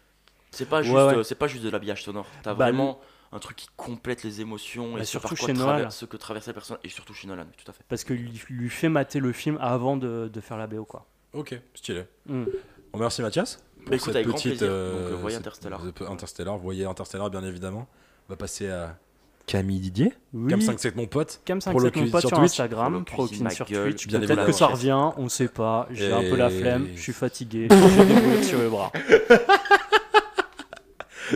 C'est pas juste, ouais. euh, c'est pas juste de l'habillage sonore. T'as Bah, vraiment un truc qui complète les émotions Bah, et ce par surtout quoi chez ce que traverse la personne et surtout chez Nolan, tout à fait. Parce que lui, lui fait mater le film avant de, de faire la BO, quoi. Ok, stylé. Mm. On remercie Mathias. Bah, écoute, cette avec grand petite, plaisir. euh, Donc, euh, voyez Interstellar. Interstellar, voyez Interstellar, bien évidemment. On va passer à Camille Didier. Oui, Cam 57 mon pote. Cam Pour le 57 mon pote sur sur, Twitch. Instagram, Pour le Pro sur Twitch. Peut-être que ça revient, on sait pas. J'ai un peu la flemme, je suis fatigué, j'ai des sur les bras.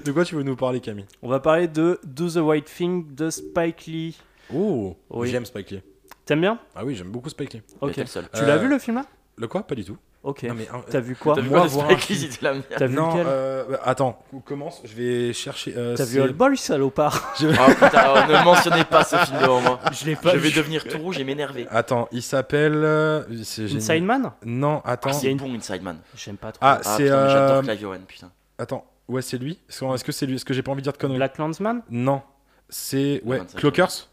De quoi tu veux nous parler, Camille? On va parler de Do the White Thing de Spike Lee. Oh, Oui. j'aime Spike Lee. T'aimes bien? Ah oui, j'aime beaucoup Spike Lee. Ok. Tu l'as Euh, vu le film là? Le quoi? Pas du tout. Ok. Non, mais, un- T'as vu quoi? T'as vu moi, quoi de Spike Lee, la merde T'as vu non, lequel? euh, bah, attends, on commence. Je vais chercher. euh, T'as vu Old Boy, salopard? Je- Oh putain, ne mentionnez pas ce film devant moi. Je l'ai Je vais devenir tout rouge et m'énerver. Attends, il s'appelle. euh, c'est génial. Inside Man? Non, attends. Ah, c'est bon Inside Man. J'aime pas trop. Ah, Ah, c'est. euh, j'adore Clive Owen, putain. Attends, ouais, c'est lui. Est-ce que- c'est lui? Est-ce que j'ai pas envie de dire de conneries? Black Landsman? Non, c'est. Ouais, Inside Clockers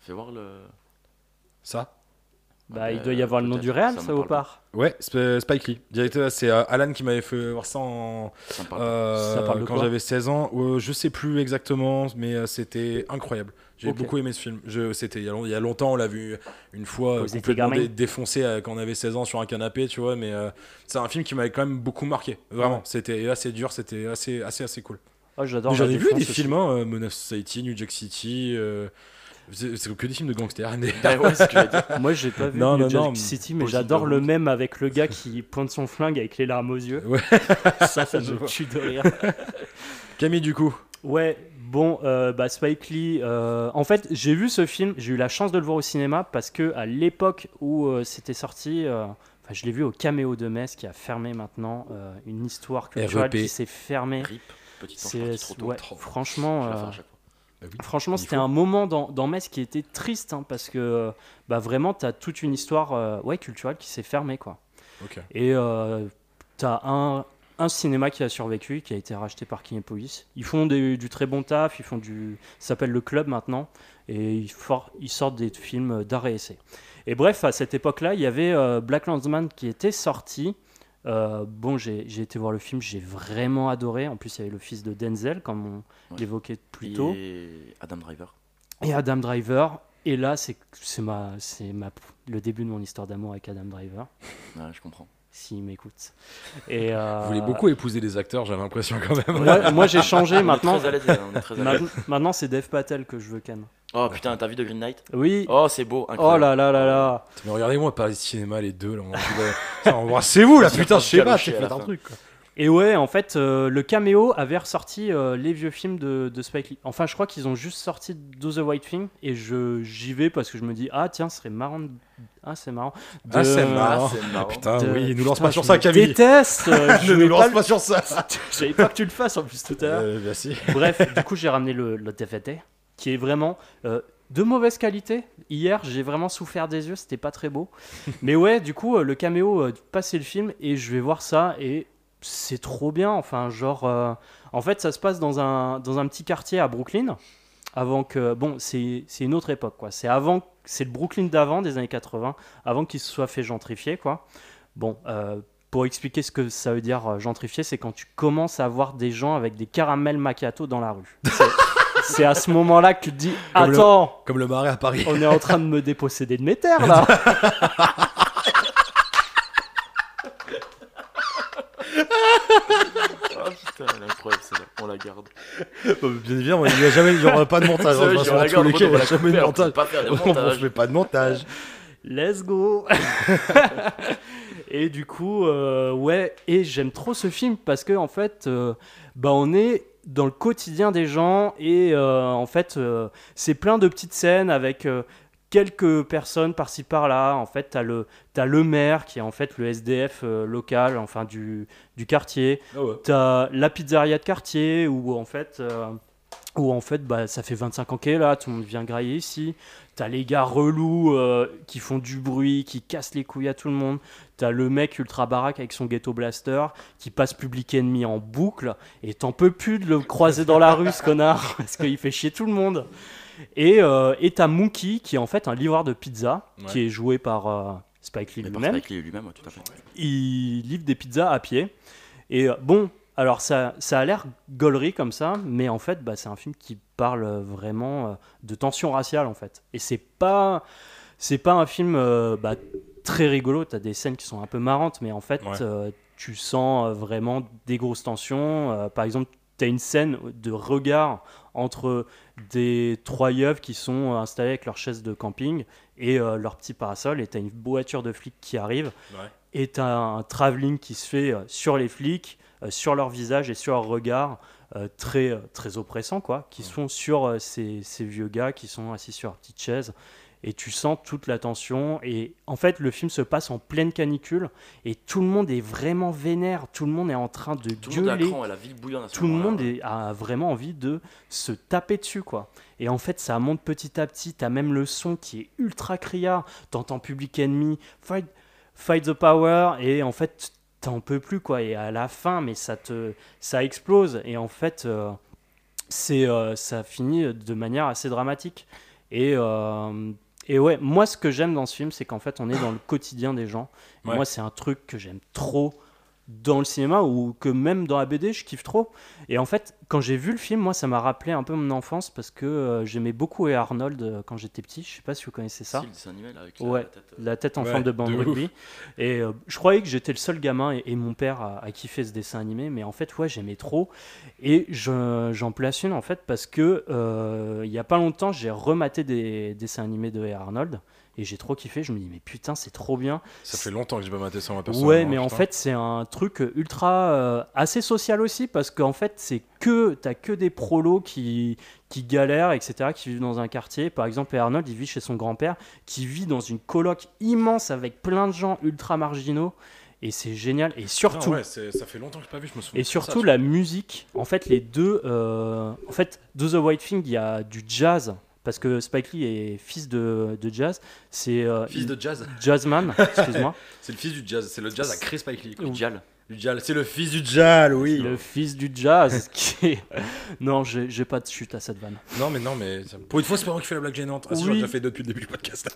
Fais voir le. Ça Bah, il Euh, doit y avoir le nom du réel, ça me salopard. Ouais, Sp- Spike Lee. Directeur, c'est euh, Alan qui m'avait fait voir ça en. Ça parle euh, Ça parle quand j'avais 16 ans. Euh, je sais plus exactement, mais euh, c'était incroyable. J'ai beaucoup aimé ce film. C'était il y, a, long- il y a longtemps, on l'a vu une fois vous complètement dé- défoncé euh, quand on avait 16 ans sur un canapé, tu vois. Mais euh, c'est un film qui m'avait quand même beaucoup marqué. Vraiment, Ouais. c'était assez dur, c'était assez, assez, assez cool. Oh, j'adore. J'en ai vu des films, hein, euh, Menace Society, New Jack City. C'est que des films de gangsters. mais- Bah ouais, ce que. Moi, j'ai pas vu Non, New non, Jack non, City, mais j'adore le même avec le gars qui pointe son flingue avec les larmes aux yeux. Ouais. ça, ça me tue de rire. Camille, du coup. Ouais, bon, euh, bah Spike Lee. euh, en fait, j'ai vu ce film, j'ai eu la chance de le voir au cinéma parce que à l'époque où euh, c'était sorti, euh, enfin, je l'ai vu au Caméo de Metz qui a fermé maintenant, euh, une histoire culturelle REP. qui s'est fermée. Rip, petit parti trop tôt. ouais, trop. franchement, Bah oui. franchement, c'était un moment dans, dans Metz qui était triste hein, parce que bah vraiment, t'as toute une histoire euh, ouais culturelle qui s'est fermée quoi. Et euh, t'as un, un cinéma qui a survécu, qui a été racheté par Kinepolis. Ils font des- du très bon taf, ils font du. Ça s'appelle le club maintenant, et ils, for- ils sortent des films d'art et essai. Et bref, à cette époque-là, il y avait euh, Black Landsman qui était sorti. Euh, bon, j'ai été voir le film, j'ai vraiment adoré. En plus, il y avait le fils de Denzel, comme on Ouais. l'évoquait plus tôt, Et Adam Driver. et Adam Driver. Et là, c'est c'est ma, c'est ma, le début de mon histoire d'amour avec Adam Driver, Ouais, je comprends. S'il m'écoute. Et euh, Vous voulez beaucoup épouser des acteurs, j'ai l'impression quand même. Moi, moi, j'ai changé maintenant. très à l'aise, on est très à l'aise. Ma- Maintenant, c'est Dev Patel que je veux ken. Oh putain, t'as vu The Green Knight? Oui. Oh, c'est beau, Oh là là là là. Mais regardez-moi de cinéma, les deux. là. Embrassez-vous là, putain, je sais pas, fait la un truc. quoi. Et ouais, en fait, euh, le caméo avait ressorti euh, les vieux films de, de Spike Lee. Enfin, je crois qu'ils ont juste sorti Do the White Thing et je j'y vais parce que je me dis ah tiens, ce serait marrant. de- Ah c'est marrant. Ah, c'est De- marrant. c'est marrant. Putain, de- oui, nous lance Putain, pas sur ça, Camille. Déteste. euh, je Ne nous pas lance le- pas sur ça. Je savais pas que tu le fasses en plus tout à l'heure. Euh, bah si. Bref, du coup, j'ai ramené le, le DVD qui est vraiment euh, de mauvaise qualité. Hier, j'ai vraiment souffert des yeux, c'était pas très beau. Mais ouais, du coup, euh, le caméo, euh, passer le film et je vais voir ça et c'est trop bien. Enfin, genre, euh, en fait, ça se passe dans un, dans un petit quartier à Brooklyn. Avant que. Bon, c'est une autre époque, quoi. C'est avant. C'est le Brooklyn d'avant, des années 80, avant qu'il se soit fait gentrifier, quoi. Bon, euh, pour expliquer ce que ça veut dire euh, gentrifier, c'est quand tu commences à voir des gens avec des caramels macchiato dans la rue. C'est- à ce moment-là que tu te dis Comme le- Attends, Comme le marais à Paris. on est en train de me déposséder de mes terres là Oh putain, elle est incroyable celle-là, on la garde. Bien évidemment, il n'y a jamais, il y aura pas de montage. C'est vrai, hein, je dans la tous garde, les en cas, il n'y a on va jamais de couper, on montage. peut pas faire de On montage. fait pas de montage. Let's go Et du coup, euh, ouais, et j'aime trop ce film parce que en fait, euh, bah on est dans le quotidien des gens et euh, en fait, euh, c'est plein de petites scènes avec euh, quelques personnes par-ci par-là. En fait, t'as le t'as le maire qui est en fait le SDF euh, local, enfin du du quartier. Ah ouais. T'as la pizzeria de quartier où en fait, euh, où en fait bah, ça fait 25 ans qu'elle est là, tout le monde vient grailler ici. T'as les gars relous euh, qui font du bruit, qui cassent les couilles à tout le monde. T'as le mec ultra baraque avec son ghetto blaster qui passe Public Enemy en boucle et t'en peux plus de le croiser dans la rue ce connard parce qu'il fait chier tout le monde. Et euh, et t'as Mookie qui est en fait un livreur de pizza Ouais. qui est joué par euh, Spike Lee lui-même. Spike Lee lui-même, ouais, tout à fait. il livre des pizzas à pied. Et euh, bon, alors ça, ça a l'air gaulerie comme ça, mais en fait, bah, c'est un film qui parle euh, vraiment de tension raciale en fait. Et c'est pas, c'est pas un film euh, bah, très rigolo. T'as des scènes qui sont un peu marrantes, mais en fait, Ouais. euh, tu sens vraiment des grosses tensions. Euh, par exemple, t'as une scène de regard entre des trois yeux qui sont installés avec leurs chaises de camping et euh, leur petit parasol, et t'as une voiture de flics qui arrive Ouais. et tu un travelling qui se fait euh, sur les flics, euh, sur leur visage et sur leur regard, euh, très, euh, très oppressant, quoi, qui sont sur euh, ces, ces vieux gars qui sont assis sur leur petite chaise. Et tu sens toute la tension. Et en fait, le film se passe en pleine canicule. Et tout le monde est vraiment vénère. Tout le monde est en train de Tout le cran, ville tout le monde est- a vraiment envie de se taper dessus quoi. Et en fait ça monte petit à petit, t'as même le son qui est ultra criard, t'entends Public Enemy, fight, fight the power et en fait t'en peux plus quoi. Et à la fin mais ça te ça explose et en fait euh, c'est euh, ça finit de manière assez dramatique. Et euh, et ouais, moi ce que j'aime dans ce film, c'est qu'en fait on est dans le quotidien des gens. Et Ouais. Moi c'est un truc que j'aime trop dans le cinéma ou que même dans la BD je kiffe trop. Et en fait quand j'ai vu le film, moi ça m'a rappelé un peu mon enfance parce que euh, j'aimais beaucoup et Arnold euh, quand j'étais petit. Je sais pas si vous connaissez ça. Si, le dessin animé, là, avec la- Ouais. la tête, euh, La tête en Ouais, forme de bande de ouf. rugby. Et euh, je croyais que j'étais le seul gamin et, et mon père a, a kiffé ce dessin animé, mais en fait, ouais, j'aimais trop. Et je- j'en place une en fait parce que euh, il y a pas longtemps, j'ai rematé des dessins animés de Hey Arnold et j'ai trop kiffé. Je me dis, mais putain, c'est trop bien. Ça fait longtemps que j'ai pas maté ça, moi, Ouais, personnellement. mais en fait, c'est un truc ultra euh, assez social aussi parce qu'en fait, c'est que t'as que des prolos qui qui galèrent, etc., qui vivent dans un quartier. Par exemple, Arnold, il vit chez son grand-père, qui vit dans une coloc immense avec plein de gens ultra marginaux, et c'est génial. Et surtout, ouais, ça fait longtemps que j'ai pas vu, je me souviens. et de ça, surtout la musique. En fait, les deux, euh, en fait, Do the White Thing, il y a du jazz. Parce que Spike Lee est fils de, de jazz, c'est euh. Fils de jazz. jazzman, excuse-moi. C'est le fils du jazz. C'est le jazz à Chris Spike Lee. quoi. le Dial. Du jazz. C'est le fils du jazz, oui. le fils du jazz qui est... non j'ai j'ai pas de chute à cette vanne Non, mais non, mais ça- pour une fois, c'est pas moi qui fais la blague gênante. Ah, si, Oui. j'en ai déjà fait deux depuis le début du podcast.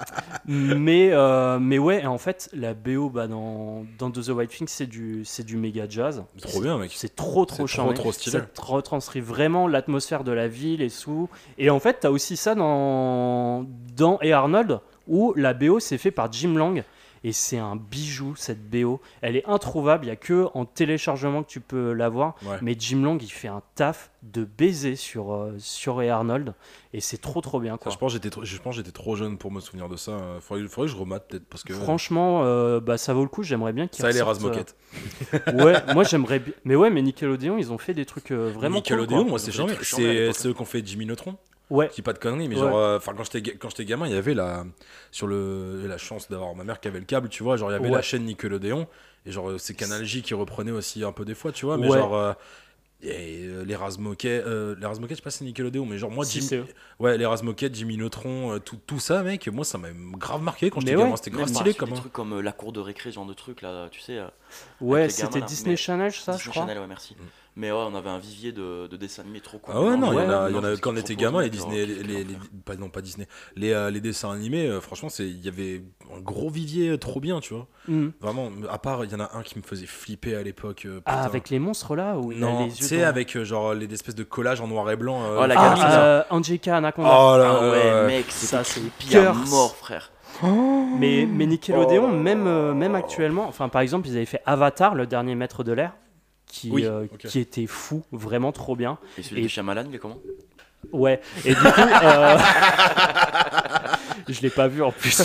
mais euh, mais ouais en fait la BO bah, dans dans The White Thing c'est du c'est du méga jazz Trop bien, mec. c'est trop C'est trop trop, charmé trop stylé. ça te retranscrit vraiment l'atmosphère de la ville et sous et en fait t'as aussi ça dans dans et Arnold où la BO c'est fait par Jim Lang et c'est un bijou cette BO elle est introuvable il y a que en téléchargement que tu peux l'avoir Ouais. mais Jim Lang il fait un taf de baiser sur euh, sur et Arnold et c'est trop trop bien Ça, je pense que j'étais je pense j'étais trop jeune pour me souvenir de ça. Euh, Faudrait, faudrait que je remate peut-être parce que Franchement, euh, bah, ça vaut le coup. J'aimerais bien qu'ils ça les ressortent, Razmoket. euh, Ouais, moi j'aimerais bien. Mais ouais, mais Nickelodeon, ils ont fait des trucs euh, vraiment Nickelodeon, cool, moi c'est jamais. C'est ceux qu'on fait Jimmy Neutron. Ouais, Je dis pas de conneries, mais Ouais. genre, euh, enfin quand j'étais quand j'étais gamin, il y avait la sur le la chance d'avoir ma mère qui avait le câble, tu vois, genre il y avait Ouais. la chaîne Nickelodeon et genre euh, c'est Canal J qui reprenait aussi un peu des fois, tu vois, mais Ouais. genre euh, et, euh, les Razmoket, euh, les Razmoket, je sais pas si c'est Nickelodeon, mais genre moi Si, ouais, les Razmoket, Jimmy Neutron, euh, tout, tout ça, mec, moi ça m'a grave marqué quand j'étais ouais. gamin, c'était grave stylé comme des trucs comme euh, la cour de récré, ce genre de trucs là, tu sais. euh, ouais, c'était là, Disney Channel, ça, je Disney crois. Channel, ouais, merci. Mm. Mais ouais, on avait un vivier de, de dessins animés trop cool. Ah ouais, non, il y en a, il y en a parce quand on était gamin, les Disney, les, les- les- pas, non, pas Disney, les, euh, les dessins animés, euh, franchement, c'est, il y avait un gros vivier euh, trop bien, tu vois. Mhm. Vraiment, à part, il y en a un qui me faisait flipper à l'époque. euh, Ah, avec les monstres là où Non, tu sais, dans- avec euh, genre les espèces de collages en noir et blanc. euh, Oh, la Ah, là. euh, Angelica Anaconda. Oh là Ah ouais, mec, ça, c'est pire mort, frère. Mais, mais Nickelodeon, Oh. même, euh, même actuellement, enfin par exemple, ils avaient fait Avatar, le dernier maître de l'air, qui, Oui, euh, qui était fou, vraiment trop bien. Et celui Et- de Shyamalan, il est comment? Ouais, et du coup, euh, je l'ai pas vu en plus.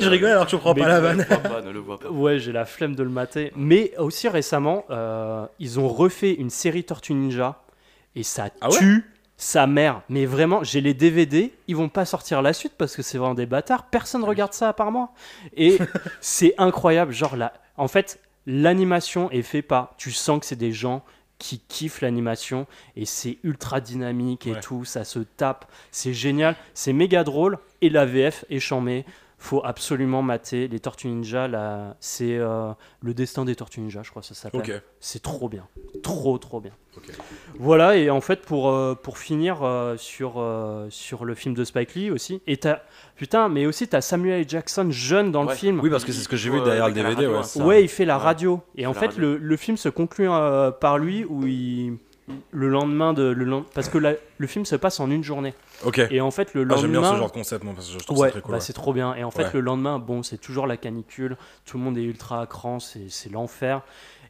Je rigole alors que je comprends Mais- pas la Ne vanne. le vois pas, ne le vois pas. Ouais, j'ai la flemme de le mater. Mais aussi récemment, euh, ils ont refait une série Tortue Ninja et ça Ah ouais? tue sa mère. Mais vraiment, j'ai les DVD, ils vont pas sortir la suite parce que c'est vraiment des bâtards. Personne regarde ça à part moi. Et c'est incroyable. Genre là, en fait, l'animation est faite par. Tu sens que c'est des gens qui kiffent l'animation et c'est ultra dynamique et Ouais. tout, ça se tape, c'est génial, c'est méga drôle et la VF est chambée. Faut absolument mater les Tortues Ninja. Là, c'est euh, le destin des Tortues Ninja, je crois que ça s'appelle. C'est trop bien, trop trop bien. Voilà, et en fait, pour, euh, pour finir euh, sur, euh, sur le film de Spike Lee aussi, et t'as, putain, mais aussi t'as Samuel L. Jackson jeune dans le film. Oui, parce que c'est ce que j'ai vu derrière euh, le DVD. radio, Ouais, ça. Ouais, il fait la Ouais. radio. Et en fait radio. le, le film se conclut euh, par lui où il. Le lendemain de. Le lend- Parce que la- le film se passe en une journée. Ok. Et en fait, le Ah, lendemain. J'aime bien ce genre de concept, moi, parce que je trouve Ouais, ça très cool. bah, ouais. c'est trop bien. Et en fait, Ouais. le lendemain, bon, c'est toujours la canicule. Tout le monde est ultra à cran, c'est l'enfer.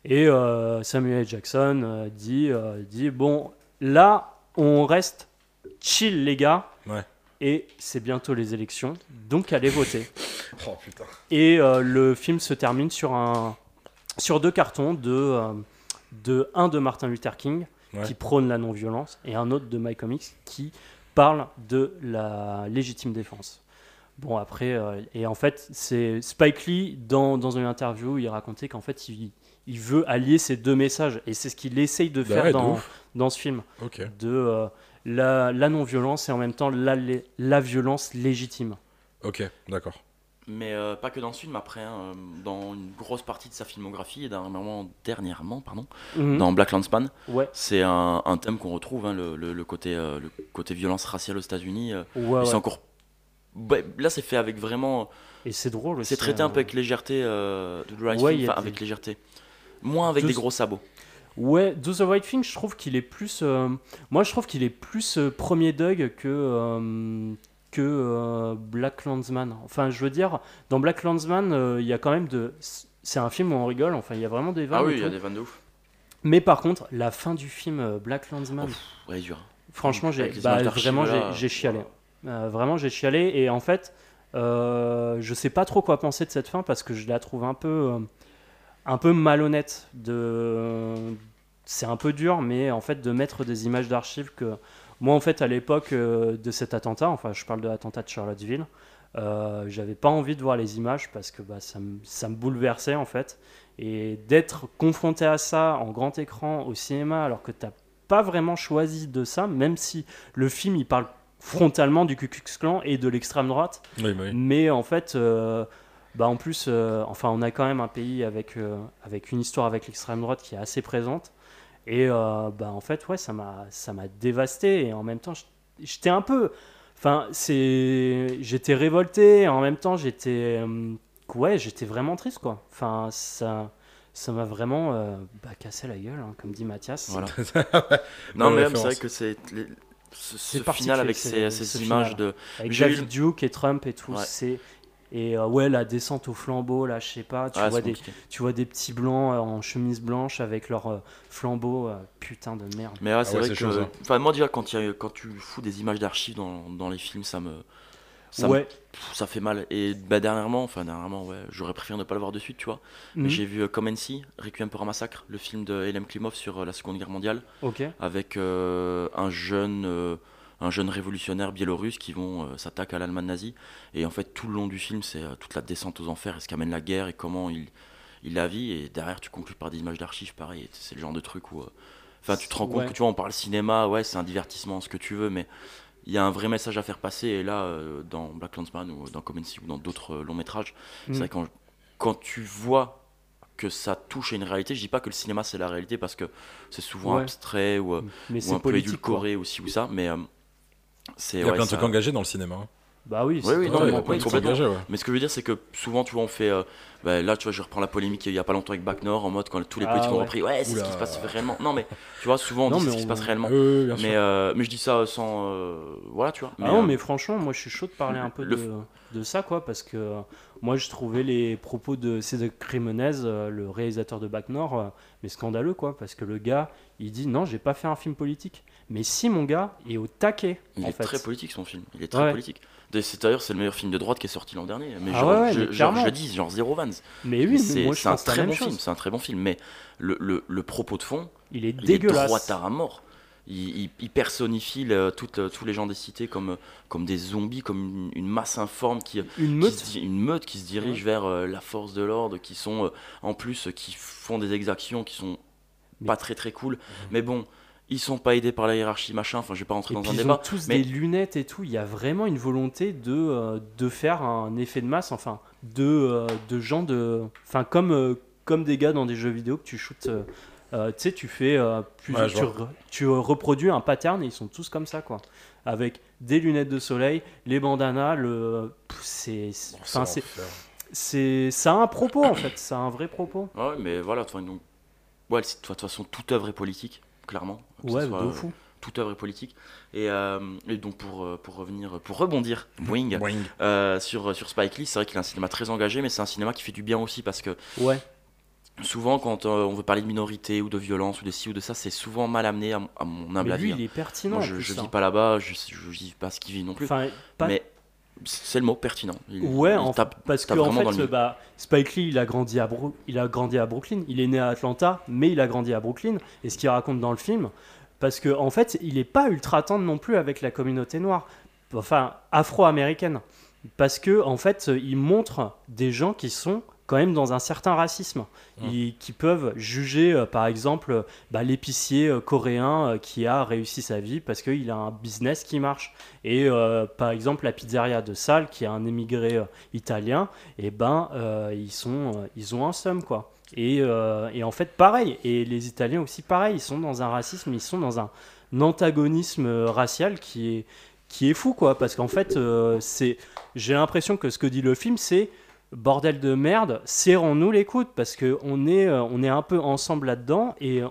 Et euh, Samuel. Jackson euh, dit, euh, dit Bon, là, on reste chill, les gars. Ouais. Et c'est bientôt les élections. Donc, allez voter. Oh putain. Et le film se termine sur, un, sur deux cartons de, de un de Martin Luther King qui prône la non-violence et un autre de My Comics qui parle de la légitime défense. Bon après, euh, et en fait, c'est Spike Lee dans, dans une interview, il racontait qu'en fait, il, il veut allier ces deux messages et c'est ce qu'il essaye de Bah faire ouais, dans, dans ce film, de euh, la, la non-violence et en même temps la, la violence légitime. Ok, d'accord. Mais euh, pas que dans ce film, après, hein, euh, dans une grosse partie de sa filmographie, et dernièrement, dernièrement pardon, Mhm. dans Black Landsman, Ouais, c'est un, un thème qu'on retrouve, hein, le, le- le côté, euh, le côté violence raciale aux États-Unis. euh, ouais, encore. Ouais, là, c'est fait avec vraiment. Et c'est drôle aussi. C'est traité un peu hein. avec légèreté, de Dry Film, des- avec légèreté. Moins avec des gros sabots. Ouais, Do the Right Thing, je trouve qu'il est plus. moi, je trouve qu'il est plus premier Doug que. Euh, que euh, Black Landsman. Enfin, je veux dire, dans Black Landsman, euh, il y a quand même de. C'est un film où on rigole, enfin, il y a vraiment des vannes. Ah oui, il y a des vannes de ouf. Mais par contre, la fin du film euh, Black Landsman, Ouais, dur. franchement, j'ai bah, vraiment, j'ai- j'ai chialé. Euh, vraiment, j'ai chialé. Et en fait, euh, je sais pas trop quoi penser de cette fin parce que je la trouve un peu, euh, un peu malhonnête. De, c'est un peu dur, mais en fait, de mettre des images d'archives que moi, en fait, à l'époque euh, de cet attentat, enfin, je parle de l'attentat de Charlottesville. euh, j'avais pas envie de voir les images parce que bah, ça, me, ça me bouleversait en fait et d'être confronté à ça en grand écran au cinéma alors que t'as pas vraiment choisi de ça même si le film il parle frontalement du Ku Klux Klan et de l'extrême droite Oui, bah oui. mais en fait euh, bah en plus euh, enfin on a quand même un pays avec avec une histoire avec l'extrême droite qui est assez présente et euh, bah en fait ouais ça m'a ça m'a dévasté et en même temps j'étais un peu enfin c'est j'étais révolté et en même temps j'étais euh, ouais j'étais vraiment triste quoi enfin ça ça m'a vraiment euh, bah, cassé la gueule hein, comme dit Mathias Voilà. Non, mais c'est vrai que c'est. les- Ce, final avec ces, ces ce images final. de. avec David eu- Duke et Trump et tout Ouais. c'est et euh, ouais la descente au flambeau là je sais pas tu Ah, vois c'est des tu vois des petits blancs euh, en chemise blanche avec leur euh, flambeau euh, putain de merde Mais ouais, c'est ouais, vrai c'est que. Enfin, moi, déjà, quand, il y a- quand tu fous des images d'archives dans, dans les films, ça me. Ça, me- ouais pff, ça fait mal. Et bah, dernièrement, enfin, dernièrement, ouais, j'aurais préféré ne pas le voir de suite, tu vois. Mais Mhm. j'ai vu euh, Come and See, Requiem pour un massacre, le film de Elem Klimov sur euh, la Seconde Guerre mondiale, ok avec euh, un jeune. Un jeune révolutionnaire biélorusse qui vont euh, s'attaquer à l'Allemagne nazie. Et en fait tout le long du film c'est euh, toute la descente aux enfers et ce qu'amène la guerre et comment il, il la vit. Et derrière tu conclus par des images d'archives pareil. C'est le genre de truc où euh, enfin tu te rends compte Ouais. que tu vois on parle cinéma ouais c'est un divertissement ce que tu veux mais il y a un vrai message à faire passer. Et là euh, dans Black Landsman ou dans Come and See ou dans d'autres euh, longs métrages c'est vrai quand, quand tu vois que ça touche à une réalité je dis pas que le cinéma c'est la réalité parce que c'est souvent Ouais. abstrait ou, mais ou c'est un peu édulcoré aussi ou ça mais euh, Il y a ouais, plein de trucs engagés dans le cinéma. hein. bah oui Oui, c'est oui, non, mais oui, engagés, ouais. Mais ce que je veux dire, c'est que souvent, tu vois, on fait. euh, bah, là, tu vois, je reprends la polémique il y a pas longtemps avec Bac Nord en mode quand tous les Ah, politiques ont repris. Ouais, c'est ce qui se passe réellement. Non, mais tu vois, souvent, on Non, dit mais c'est ce qui se passe réellement. Mais, euh, mais je dis ça sans. euh, voilà, tu vois. Ah non, euh, mais franchement, moi je suis chaud de parler un peu le- de, de ça, quoi, parce que moi je trouvais les propos de Cédric Cremonez, le réalisateur de Bac Nord, euh, mais scandaleux, quoi, parce que le gars, il dit non, j'ai pas fait un film politique. Mais si, mon gars, est au taquet, Il en est fait. très politique son film. Il est très Ouais. politique. D'ailleurs c'est le meilleur film de droite qui est sorti l'an dernier. Mais Ah genre, ouais, je, mais genre, je dis genre zéro vans. Mais oui, c'est un très bon chose. film. C'est un très bon film. Mais le, le, le propos de fond, Il est il est dégueulasse. droitard à mort. Il, il- il personnifie le- euh, tous les gens des cités comme, comme des zombies, comme une, une masse informe qui, Une qui meute. se di- une meute qui se dirige Ouais. vers euh, la force de l'ordre, qui sont euh, en plus qui font des exactions qui sont Mais- pas très très cool. Mais bon, ils sont pas aidés par la hiérarchie, machin. Enfin, je vais pas rentrer Et dans puis un ils ont débat. tous mais- des lunettes et tout. Il y a vraiment une volonté de, euh, de faire un effet de masse, enfin, de, euh, de gens de. Enfin, comme, euh, comme des gars dans des jeux vidéo que tu shootes. euh, euh, tu sais, tu fais. euh, plus, Ouais, tu, vois. re- tu reproduis un pattern et ils sont tous comme ça, quoi. Avec des lunettes de soleil, les bandanas, le. pff, C'est. c'est- Oh, Enfin, c'est. c'est- Ça a un propos, en fait. Ça a un vrai propos. Ouais, mais voilà, donc, ouais, de toute façon, toute œuvre est politique, clairement. Que ce Ouais, soit, de euh, fou. toute œuvre est politique. Et, euh, et donc, pour, euh, pour revenir, pour rebondir, boing, Boing. sur, sur Spike Lee, c'est vrai qu'il a un cinéma très engagé, mais c'est un cinéma qui fait du bien aussi parce que Ouais. souvent, quand euh, on veut parler de minorité ou de violence ou de ci ou de ça, c'est souvent mal amené à, mon- à mon humble Mais avis. lui, hein. il est pertinent. Moi, je, je hein. vis pas là-bas, je, je vis pas ce qu'il vit non plus. Enfin, pas mais c'est le mot pertinent. Il- Ouais, il en- tape- parce que en fait, bah, Spike Lee, il a grandi à Bru- il a grandi à Brooklyn. Il est né à Atlanta, mais il a grandi à Brooklyn. Et ce qu'il raconte dans le film, parce que en fait, il est pas ultra tendre non plus avec la communauté noire, enfin afro-américaine, parce que en fait, il montre des gens qui sont quand même dans un certain racisme, Mm. Ils- qui peuvent juger, euh, par exemple, bah, l'épicier euh, coréen euh, qui a réussi sa vie parce qu'il a un business qui marche. Et par exemple, la pizzeria de Salle, qui est un émigré italien, et ben, euh, ils, sont, ils ont un somme, quoi. Et, et en fait, pareil. Et les Italiens aussi, pareil. Ils sont dans un racisme, ils sont dans un antagonisme racial qui est, qui est fou, quoi. Parce qu'en fait, euh, c'est, j'ai l'impression que ce que dit le film, c'est bordel de merde, serrons-nous les coudes parce que on est, euh, on est un peu ensemble là-dedans et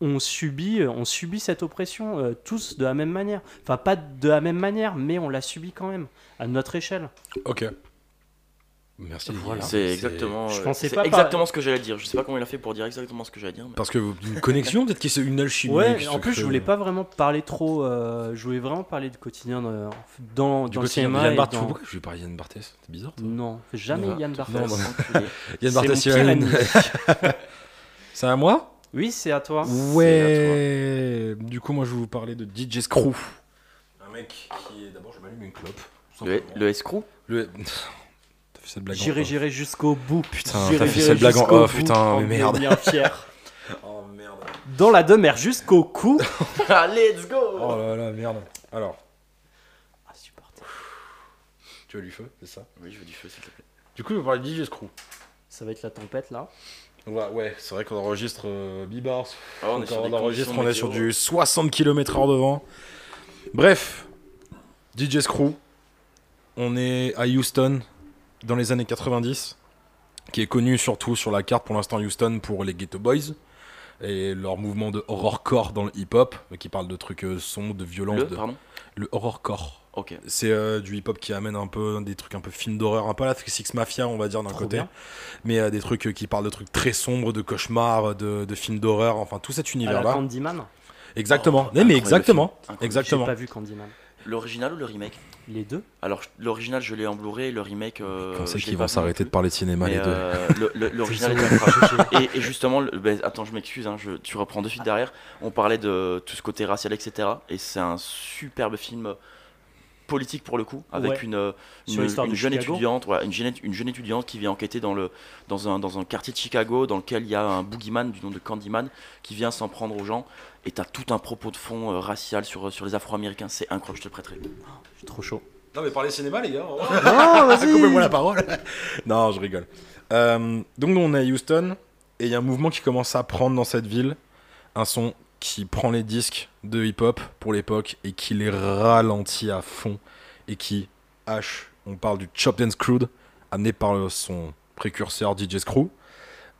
on subit, euh, on subit cette oppression euh, tous de la même manière. Enfin, pas de la même manière, mais on la subit quand même à notre échelle. Ok. Merci. Voilà. C'est exactement, Je euh, pensais c'est pas exactement ce que j'allais dire. Je sais pas comment il a fait pour dire exactement ce que j'allais dire. mais- Parce que une connexion, peut-être que c'est une alchimie. Ouais, en plus, je crée. voulais pas vraiment parler trop. euh, je voulais vraiment parler du quotidien dans, dans, Du dans le quotidien de cinéma. Yann et Barth- dans- Pourquoi je vais parler Yann Barthès? C'est bizarre. toi. Non, jamais Non. Yann Non, Barthès. non. Enculé. Yann Barthès. C'est à moi? Oui, c'est à toi. Ouais. Du coup, moi, je vais vous parler de DJ Screw. Un mec qui est. D'abord, je m'allume une clope. Le, le Le- fait cette blague en J'irai, j'irai jusqu'au bout. Putain, t'as fait cette blague en off, bout, putain, mais merde. bien fier. Oh merde. Dans la demeure jusqu'au cou. Let's go Oh là là, merde. Alors, Insupportable. tu veux du feu, c'est ça? Oui, je veux du feu, s'il te plaît. Du coup, je vais parler de DJ Screw. Ça va être la tempête là. Ouais, ouais c'est vrai qu'on enregistre euh, Bibars. Ah, on est sur on enregistre, conditions on est sur du 60 km/h de vent. Bref, DJ Screw, on est à Houston dans les années 90, qui est connu surtout sur la carte pour l'instant Houston pour les Ghetto Boys et leur mouvement de horrorcore dans le hip-hop, qui parle de trucs euh, sombres, de violence, Le, de... pardon le horrorcore. Ok. C'est euh, du hip-hop qui amène un peu des trucs un peu film d'horreur, un peu la Six Mafia, on va dire d'un côté, bien. mais euh, des trucs qui parlent de trucs très sombres, de cauchemars, de, de films d'horreur, enfin tout cet univers-là. Candyman. Exactement. Oh, mais, exactement. film. Incroyable. J'ai Exactement. pas vu Candyman. L'original ou le remake Les deux. Alors, l'original, je l'ai en Blu-ray, le remake. Euh, je l'ai qu'ils vont s'arrêter de parler de cinéma les deux. euh, le- le- L'original est C'est. Et, et justement, le- ben, attends, je m'excuse, hein, je- tu reprends de suite derrière. On parlait de tout ce côté racial, etc. Et c'est un superbe film politique pour le coup, avec Ouais. une, euh, une, une jeune Chicago. étudiante, voilà, une, jeune, une jeune étudiante qui vient enquêter dans, le, dans, un, dans un quartier de Chicago dans lequel il y a un boogeyman du nom de Candyman qui vient s'en prendre aux gens. Et t'as tout un propos de fond euh, racial sur, sur les Afro-Américains. C'est incroyable, je te le prêterai. Je suis trop chaud. Non mais parlez cinéma les gars. Non, vas-y. Coupez-moi la parole. non, je rigole. Euh, donc nous on est à Houston et il y a un mouvement qui commence à prendre dans cette ville, un son qui prend les disques de hip-hop pour l'époque et qui les ralentit à fond et qui hache. On parle du Chopped and Screwed amené par son précurseur DJ Screw.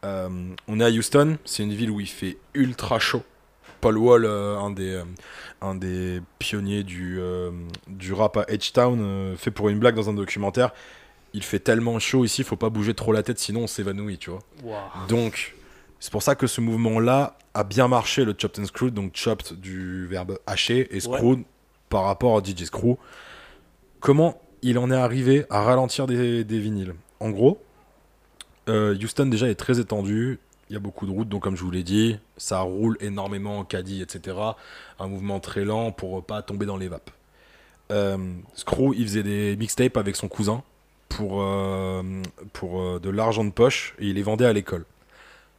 Euh, on est à Houston, c'est une ville où il fait ultra chaud. Paul Wall, euh, un, des, euh, un des pionniers du, du rap à H-Town, fait pour une blague dans un documentaire. Il fait tellement chaud ici, faut pas bouger trop la tête, sinon on s'évanouit, tu vois. Donc, c'est pour ça que ce mouvement-là a bien marché, le chopped and screwed, donc chopped du verbe hacher et screwed par rapport à DJ Screw. Comment il en est arrivé à ralentir des, des vinyles? En gros, euh, Houston déjà est très étendu, il y a beaucoup de routes, donc comme je vous l'ai dit, ça roule énormément en caddie, etc. Un mouvement très lent pour pas tomber dans les vapes. Euh, Screw, il faisait des mixtapes avec son cousin pour, euh, pour euh, de l'argent de poche et il les vendait à l'école.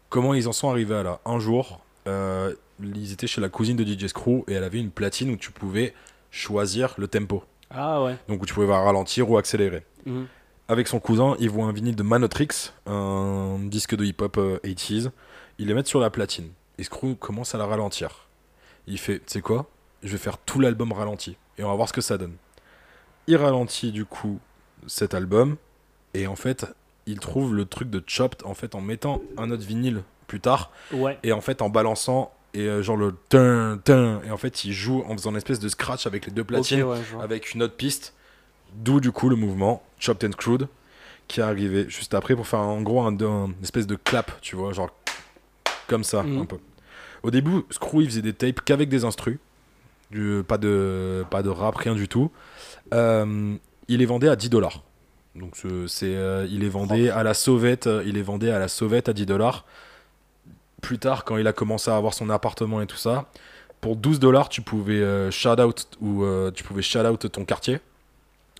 Comment ils en sont arrivés à là Un jour, euh, ils étaient chez la cousine de DJ Screw et elle avait une platine où tu pouvais choisir le tempo. Ah ouais. Donc où tu pouvais ralentir ou accélérer. Mhm. Avec son cousin, ils voient un vinyle de Manotrix, un disque de hip-hop euh, 80s. Ils les mettent sur la platine. Et Screw commence à la ralentir. Il fait, tu sais quoi? Je vais faire tout l'album ralenti. Et on va voir ce que ça donne. Il ralentit du coup cet album. Et en fait, il trouve le truc de Chopped en fait en mettant un autre vinyle plus tard. Ouais. Et en fait en balançant. Et euh, genre le tin, tin. Et en fait, il joue en faisant une espèce de scratch avec les deux platines ouais, avec une autre piste. D'où du coup le mouvement Chopped and Screwed qui est arrivé juste après pour faire en gros un, un espèce de clap, tu vois, genre comme ça Mhm. un peu. Au début, Screw il faisait des tapes qu'avec des instrus, du, pas de pas de rap, rien du tout. Euh, il les vendait à 10 dollars. Donc ce- c'est euh, il les vendait à la sauvette, euh, il les vendait à la sauvette à 10 dollars. Plus tard, quand il a commencé à avoir son appartement et tout ça, pour 12 dollars, tu pouvais euh, shout out ou euh, tu pouvais shout out ton quartier.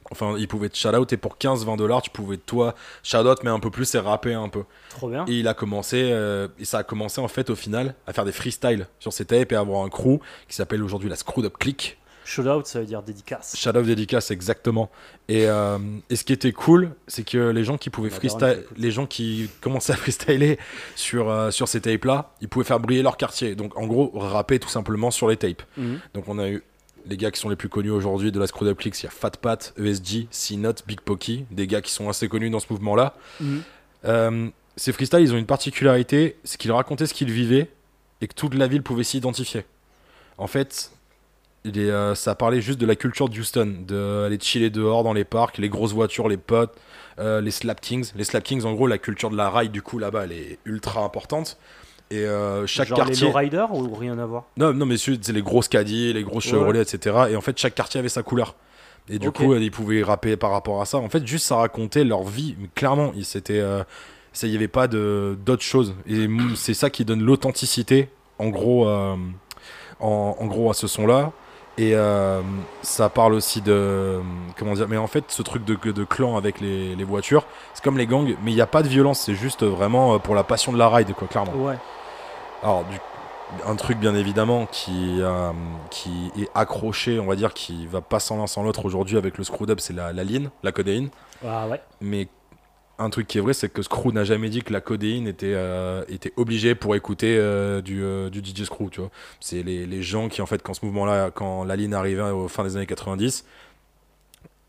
Enfin, il pouvait te shout out et pour 15-20 dollars, tu pouvais toi shout out mais un peu plus et rapper un peu. Trop bien. Et il a commencé, et ça a commencé en fait au final à faire des freestyles sur ses tapes et à avoir un crew qui s'appelle aujourd'hui la Screwed Up Click. Shoutout, ça veut dire dédicace. Shadow dédicace exactement. Et, euh, et ce qui était cool, c'est que les gens qui pouvaient freestyle, les gens qui commençaient à freestyler sur, euh, sur ces tapes là, ils pouvaient faire briller leur quartier. Donc en gros, rapper tout simplement sur les tapes. Mhm. Donc on a eu les gars qui sont les plus connus aujourd'hui de la Screwed Up Click, il y a Fat Pat, ESG, C-Note, Big Pokey, des gars qui sont assez connus dans ce mouvement là. Mhm. Euh, ces freestyles, ils ont une particularité, c'est qu'ils racontaient ce qu'ils vivaient et que toute la ville pouvait s'y identifier. En fait, il est, euh, ça parlait juste de la culture de Houston, d'aller chiller dehors dans les parcs, les grosses voitures, les potes, euh, les slap kings. Les slap kings, en gros, la culture de la ride, du coup, là-bas, elle est ultra importante. Et euh, chaque Genre quartier. les lowriders ou rien à voir? Non, non, messieurs, c'est les grosses caddies, les grosses Ouais. Chevrolet, etc. Et en fait, chaque quartier avait sa couleur. Et du coup, euh, ils pouvaient rapper par rapport à ça. En fait, juste ça racontait leur vie. Mais clairement, euh, il n'y avait pas de d'autres choses. Et c'est ça qui donne l'authenticité, en gros, euh, en, en gros, à ce son-là. Et euh, ça parle aussi de comment dire. Mais en fait, ce truc de, de clan avec les, les voitures, c'est comme les gangs, mais il n'y a pas de violence. C'est juste vraiment euh, pour la passion de la ride, quoi, clairement. Ouais. Alors, du- un truc bien évidemment qui, euh, qui est accroché, on va dire, qui va pas sans l'un sans l'autre aujourd'hui avec le screwed up, c'est la, la ligne, la codéine. Ah ouais. Mais un truc qui est vrai, c'est que Screw n'a jamais dit que la codéine était, euh, était obligée pour écouter euh, du, euh, du DJ Screw, tu vois. C'est les, les gens qui, en fait, quand ce mouvement-là, quand la ligne arrivait au fin des années 90,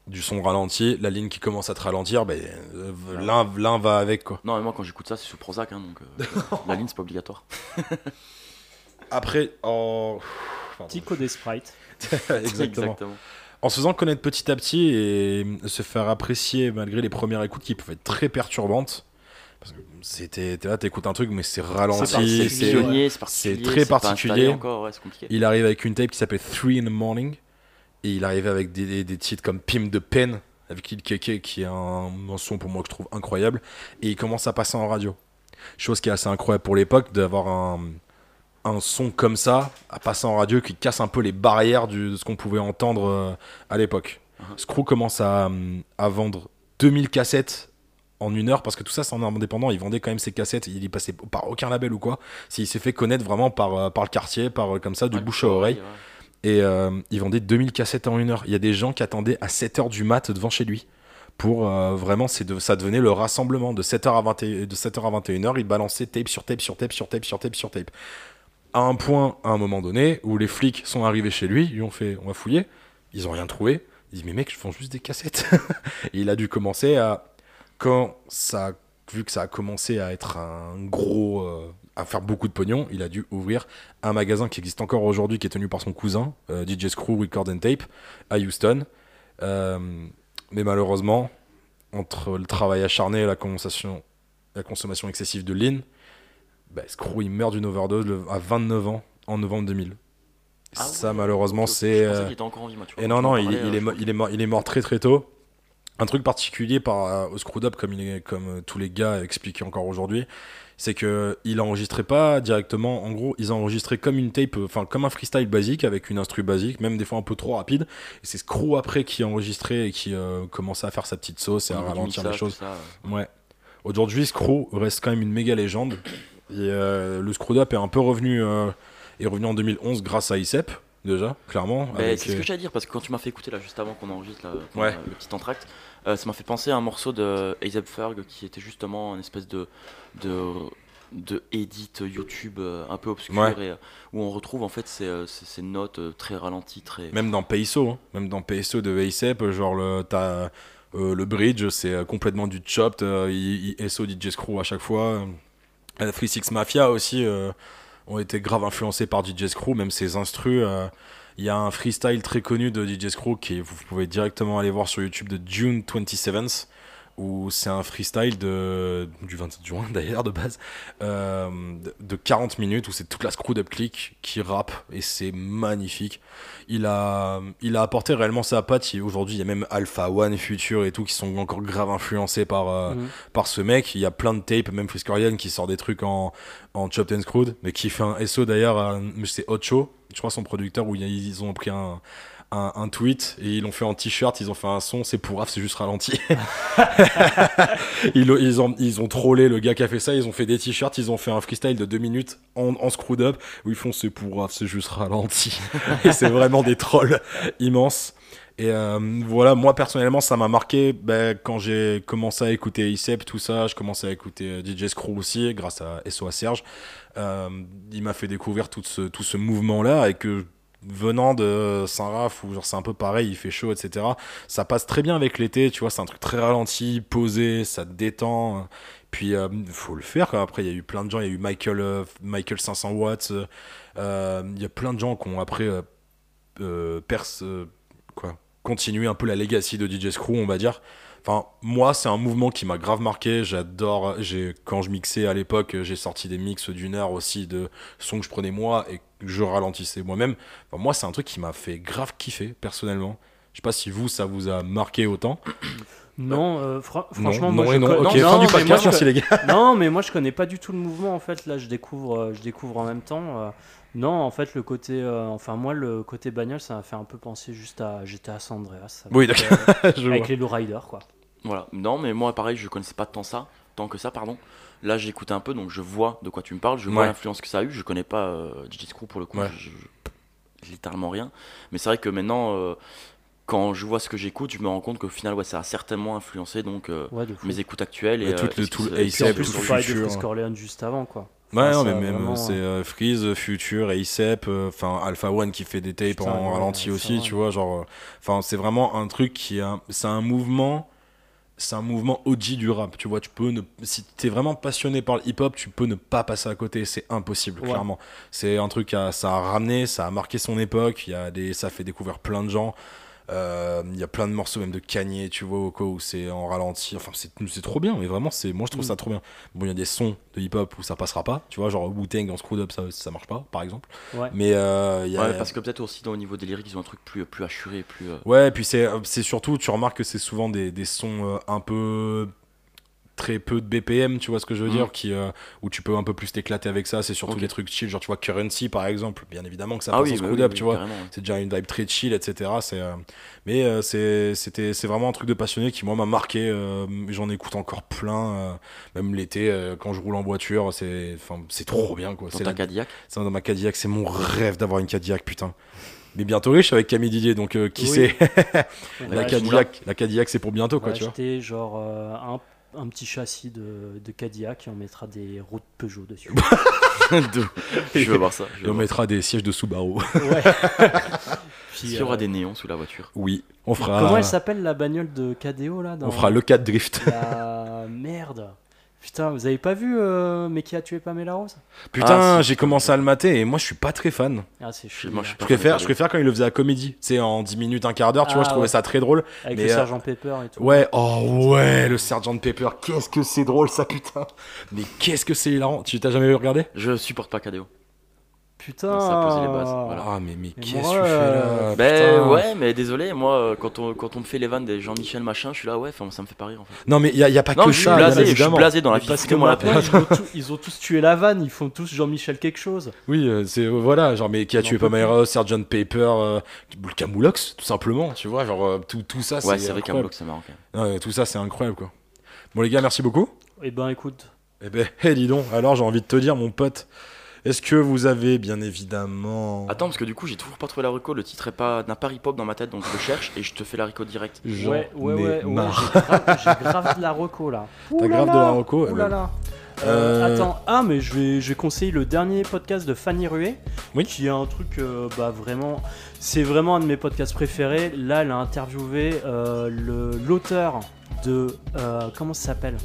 du son ralenti, la ligne qui commence à te ralentir, ben, euh, l'un l'un va avec, quoi. Non, mais moi quand j'écoute ça, c'est sous Prozac, hein, donc euh, la ligne c'est pas obligatoire. Après, oh... pardon. Tico des sprites. Exactement. En se faisant connaître petit à petit et se faire apprécier malgré les premières écoutes qui peuvent être très perturbantes. Parce que c'était là, t'écoutes un truc, mais c'est ralenti. c'est- très particulier. encore, ouais. Il arrive avec une tape qui s'appelle Three in the Morning. Et il arrivait avec des, des- des titres comme Pim de Pen, avec Lil Keke, qui est un, un son pour moi que je trouve incroyable. Et il commence à passer en radio. Chose qui est assez incroyable pour l'époque, d'avoir un, un son comme ça, à passer en radio, qui casse un peu les barrières du- de ce qu'on pouvait entendre euh, à l'époque. Uh-huh. Screw commence à, à vendre 2000 cassettes en une heure, parce que tout ça c'est en indépendant, il vendait quand même ses cassettes, il y passait par aucun label ou quoi. Il s'est fait connaître vraiment par, euh, par le quartier, par euh, comme ça, du bouche à oreille. ouais. Et euh, il vendait 2000 cassettes en une heure. Il y a des gens qui attendaient à 7h du mat devant chez lui. Pour euh, vraiment, c'est de, ça devenait le rassemblement. De 7h à, 20 et- de 7h à 21h, il balançait tape sur tape sur tape sur tape sur tape sur tape. À un point, à un moment donné, où les flics sont arrivés chez lui, ils ont fait on va fouiller. Ils ont rien trouvé. Il dit mais mec, je vends juste des cassettes. et il a dû commencer à. Quand ça. Vu que ça a commencé à être un gros. euh, à faire beaucoup de pognon, il a dû ouvrir un magasin qui existe encore aujourd'hui, qui est tenu par son cousin, euh, DJ Screw Record and Tape, à Houston. Euh, mais malheureusement, entre le travail acharné et la consommation, la consommation excessive de lean, bah, Screw il meurt d'une overdose le- à 29 ans en novembre 2000. Ah ça malheureusement c'est... Euh, qu'il et non, non, il, il est, il, est mort, il est mort très très tôt. Un truc particulier par, au Screwed Up, comme, il est, comme euh, tous les gars expliquent encore aujourd'hui, c'est que il enregistrait pas directement. En gros, ils enregistraient comme une tape, enfin comme un freestyle basique avec une instru basique, même des fois un peu trop rapide. Et c'est Screw après qui enregistrait et qui euh, commençait à faire sa petite sauce et à ralentir les choses. ça. Ouais. Aujourd'hui, Screw reste quand même une méga légende. Et euh, le Screwed Up est un peu revenu, euh, est revenu en 2011 grâce à ICEP, déjà, clairement. C'est ce que j'allais dire parce que quand tu m'as fait écouter là juste avant qu'on enregistre là, Ouais. le petit entracte, euh, ça m'a fait penser à un morceau de A$AP Ferg qui était justement une espèce de de de edit YouTube euh, un peu obscur Ouais. et où on retrouve en fait ces, ces- ces notes très ralenties très Même dans PSO, hein. même dans PSO de ASAP, genre le, t'as, euh, le bridge, c'est complètement du chopped, il, il SO DJ Screw à chaque fois. Free Six Mafia aussi euh, ont été grave influencés par DJ Screw, même ses instrus. euh, Il y a un freestyle très connu de DJ Screw qui vous pouvez directement aller voir sur YouTube de June 27th où c'est un freestyle de, du 27 juin d'ailleurs de base euh, de- de 40 minutes où c'est toute la screwed up click qui rappe et c'est magnifique. Il a, il a apporté réellement sa patte. Aujourd'hui il y a même Alpha One Future et tout qui sont encore grave influencés par, euh, Mhm. par ce mec. Il y a plein de tapes même Friskorian qui sort des trucs en, en chopped and screwed mais qui fait un SO d'ailleurs c'est Ocho je crois son producteur où ils ont pris un un, un tweet et ils l'ont fait en t-shirt, ils ont fait un son, c'est pour c'est juste ralenti. ils, ont- ils, ont, ils ont trollé le gars qui a fait ça, ils ont fait des t-shirts, ils ont fait un freestyle de deux minutes en, en screwed up où ils font c'est pour c'est juste ralenti. et c'est vraiment des trolls immenses. Et euh, voilà, moi personnellement, ça m'a marqué ben, quand j'ai commencé à écouter ICEP, tout ça. Je commençais à écouter euh, DJ Screw aussi, grâce à SOA Serge. Euh, il m'a fait découvrir tout ce, tout ce mouvement-là et que venant de Saint-Raph, où c'est un peu pareil, il fait chaud, etc. Ça passe très bien avec l'été, tu vois, c'est un truc très ralenti, posé, ça te détend. Puis euh, faut le faire. Quoi. Après, il y a eu plein de gens, il y a eu Michael, euh, Michael 500 watts. euh, euh, Il y a plein de gens qui ont après perce, quoi, continué un peu la legacy de DJ Screw, on va dire. Enfin, moi, c'est un mouvement qui m'a grave marqué. J'adore. Quand je mixais à l'époque, j'ai sorti des mix d'une heure aussi de sons que je prenais moi et que je ralentissais moi-même. Enfin, moi, c'est un truc qui m'a fait grave kiffer personnellement. Je sais pas si vous, ça vous a marqué autant. Non, euh, fra- Non, franchement, non moi, je non. co- Ok, non, fin du mais podcast. moi, je Merci les gars. non, mais moi je connais pas du tout le mouvement en fait. Là, je découvre, euh, je découvre en même temps. euh, non, en fait, le côté, euh, enfin moi, le côté bagnole, ça m'a fait un peu penser juste à GTA San Andreas. avec, Oui, d'accord. euh, Je avec vois. les lowriders, quoi. Voilà. Non, mais moi, pareil, je connaissais pas tant ça, tant que ça, pardon. Là, j'ai écouté un peu, donc je vois de quoi tu me parles, je vois Ouais. l'influence que ça a eu. Je connais pas euh, DJ Screw pour le coup, Ouais. je- je- littéralement rien. Mais c'est vrai que maintenant, euh, quand je vois ce que j'écoute, je me rends compte qu'au final, ouais, ça a certainement influencé donc euh, Ouais, mes écoutes actuelles et, Ouais, tout euh, le- et tout le en c'est plus, on parlait de. Chris Corleone juste avant, quoi. Ouais, Enfin, non, ça, mais même vraiment, c'est euh, Freeze, Future, ASAP, euh, enfin Alpha One qui fait des tapes Putain, en ouais, ralenti aussi, tu vois, genre, enfin c'est vraiment un truc qui est, un- c'est un mouvement, c'est un mouvement OG du rap, tu vois, tu peux ne, si t'es vraiment passionné par le hip-hop, tu peux ne pas passer à côté, c'est impossible, Ouais. clairement. C'est un truc, à, ça a ramené, ça a marqué son époque, il y a des, ça a fait découvrir plein de gens. Euh, Il y a plein de morceaux même de Kanye, tu vois, où c'est en ralenti. Enfin, c'est c'est trop bien, mais vraiment, c'est moi je trouve Mm. ça trop bien. Bon, il y a des sons de hip-hop où ça passera pas, tu vois, genre Wu-Tang en screwed up, ça, ça marche pas, par exemple. Ouais. Mais euh, il y a. Ouais, parce que peut-être aussi dans, au niveau des lyriques, ils ont un truc plus, plus assuré, plus. euh, Ouais, et puis c'est c'est surtout, tu remarques que c'est souvent des, des sons euh, un peu très peu de BPM, tu vois ce que je veux Mhm. dire, qui, euh, où tu peux un peu plus t'éclater avec ça. C'est surtout des trucs chill, genre tu vois Currency par exemple, bien évidemment que ça Ah passe oui, en bah oui, up, oui, tu vois. C'est déjà une vibe très chill, etc. C'est, euh, Mais euh, c'est c'était- c'est vraiment un truc de passionné qui, moi, m'a marqué. euh, J'en écoute encore plein. euh, même l'été, euh, quand je roule en voiture, c'est enfin, c'est trop bien. Quoi. Dans C'est ta la- Cadillac c'est dans ma Cadillac, c'est mon rêve d'avoir une Cadillac, putain. Mais bientôt riche avec Camille Didier, donc euh, qui Oui. sait? La, Cadillac, la Cadillac, c'est pour bientôt, On quoi, tu vois. genre euh, un, un petit châssis de, de Cadillac et on mettra des roues de Peugeot dessus. Je veux voir ça. je Et veux on voir mettra des sièges de Subaru. ouais. Puis, y aura euh, des néons sous la voiture? oui, on fera, Comment elle s'appelle la bagnole de KDO là dans on fera le 4 drift. la merde. Putain, vous avez pas vu euh, Mais qui a tué Pamela Rose? Putain, Ah, j'ai commencé à le mater et moi je suis pas très fan. Ah, c'est Je- chiant. moi, je suis Je préfère, je préfère quand il le faisait à comédie. Tu sais, en 10 minutes, un quart d'heure, tu Ah, vois, je trouvais ouais. ça très drôle. Avec mais, le euh, sergent Pepper et tout. Ouais, oh ouais, le Sergent Pepper, qu'est-ce que c'est drôle ça, putain. Mais qu'est-ce que c'est hilarant. Tu t'as jamais regardé? Je supporte pas KDO. Putain. Ça a posé les bases, voilà. Ah, mais, mais qu'est-ce que moi, tu fais euh, là Ben putain. ouais, mais désolé, moi, euh, quand on, quand on me fait les vannes des Jean-Michel machin, je suis là, ouais, enfin, ça me fait pas rire en fait. Non, mais il y, a- y a pas Non, que je suis ça, bien blasé, je suis blasé dans la vie. parce que maintenant, paix. ils ont, tous, ils ont tous tué la vanne, ils font tous Jean-Michel quelque chose. Oui, euh, c'est euh, voilà, genre mais qui a On en tué Pamela Sergeant Pepper, euh, le Camoulox, tout simplement, tu vois, genre euh, tout, tout ça, Ouais, c'est c'est vrai bloc, c'est marrant quand même. Ouais, tout ça, c'est incroyable quoi. Bon les gars, merci beaucoup. Eh ben écoute, Eh ben, hé, dis donc, alors j'ai envie de te dire, mon pote, Est-ce que vous avez bien évidemment. Attends, parce que du coup, j'ai toujours pas trouvé la reco. Le titre est pas n'a pas hip-hop dans ma tête, donc je le cherche et je te fais la reco direct. J'en Ouais, ouais, ai ouais, j'ai grave, de la reco là. T'as grave de la reco Ouh eh là ben, là. Euh, Euh, Attends, ah mais je vais, je vais conseiller le dernier podcast de Fanny Rué, Oui. qui est un truc, euh, bah vraiment, c'est vraiment un de mes podcasts préférés. Là, elle a interviewé euh, le- l'auteur de, euh, comment ça s'appelle,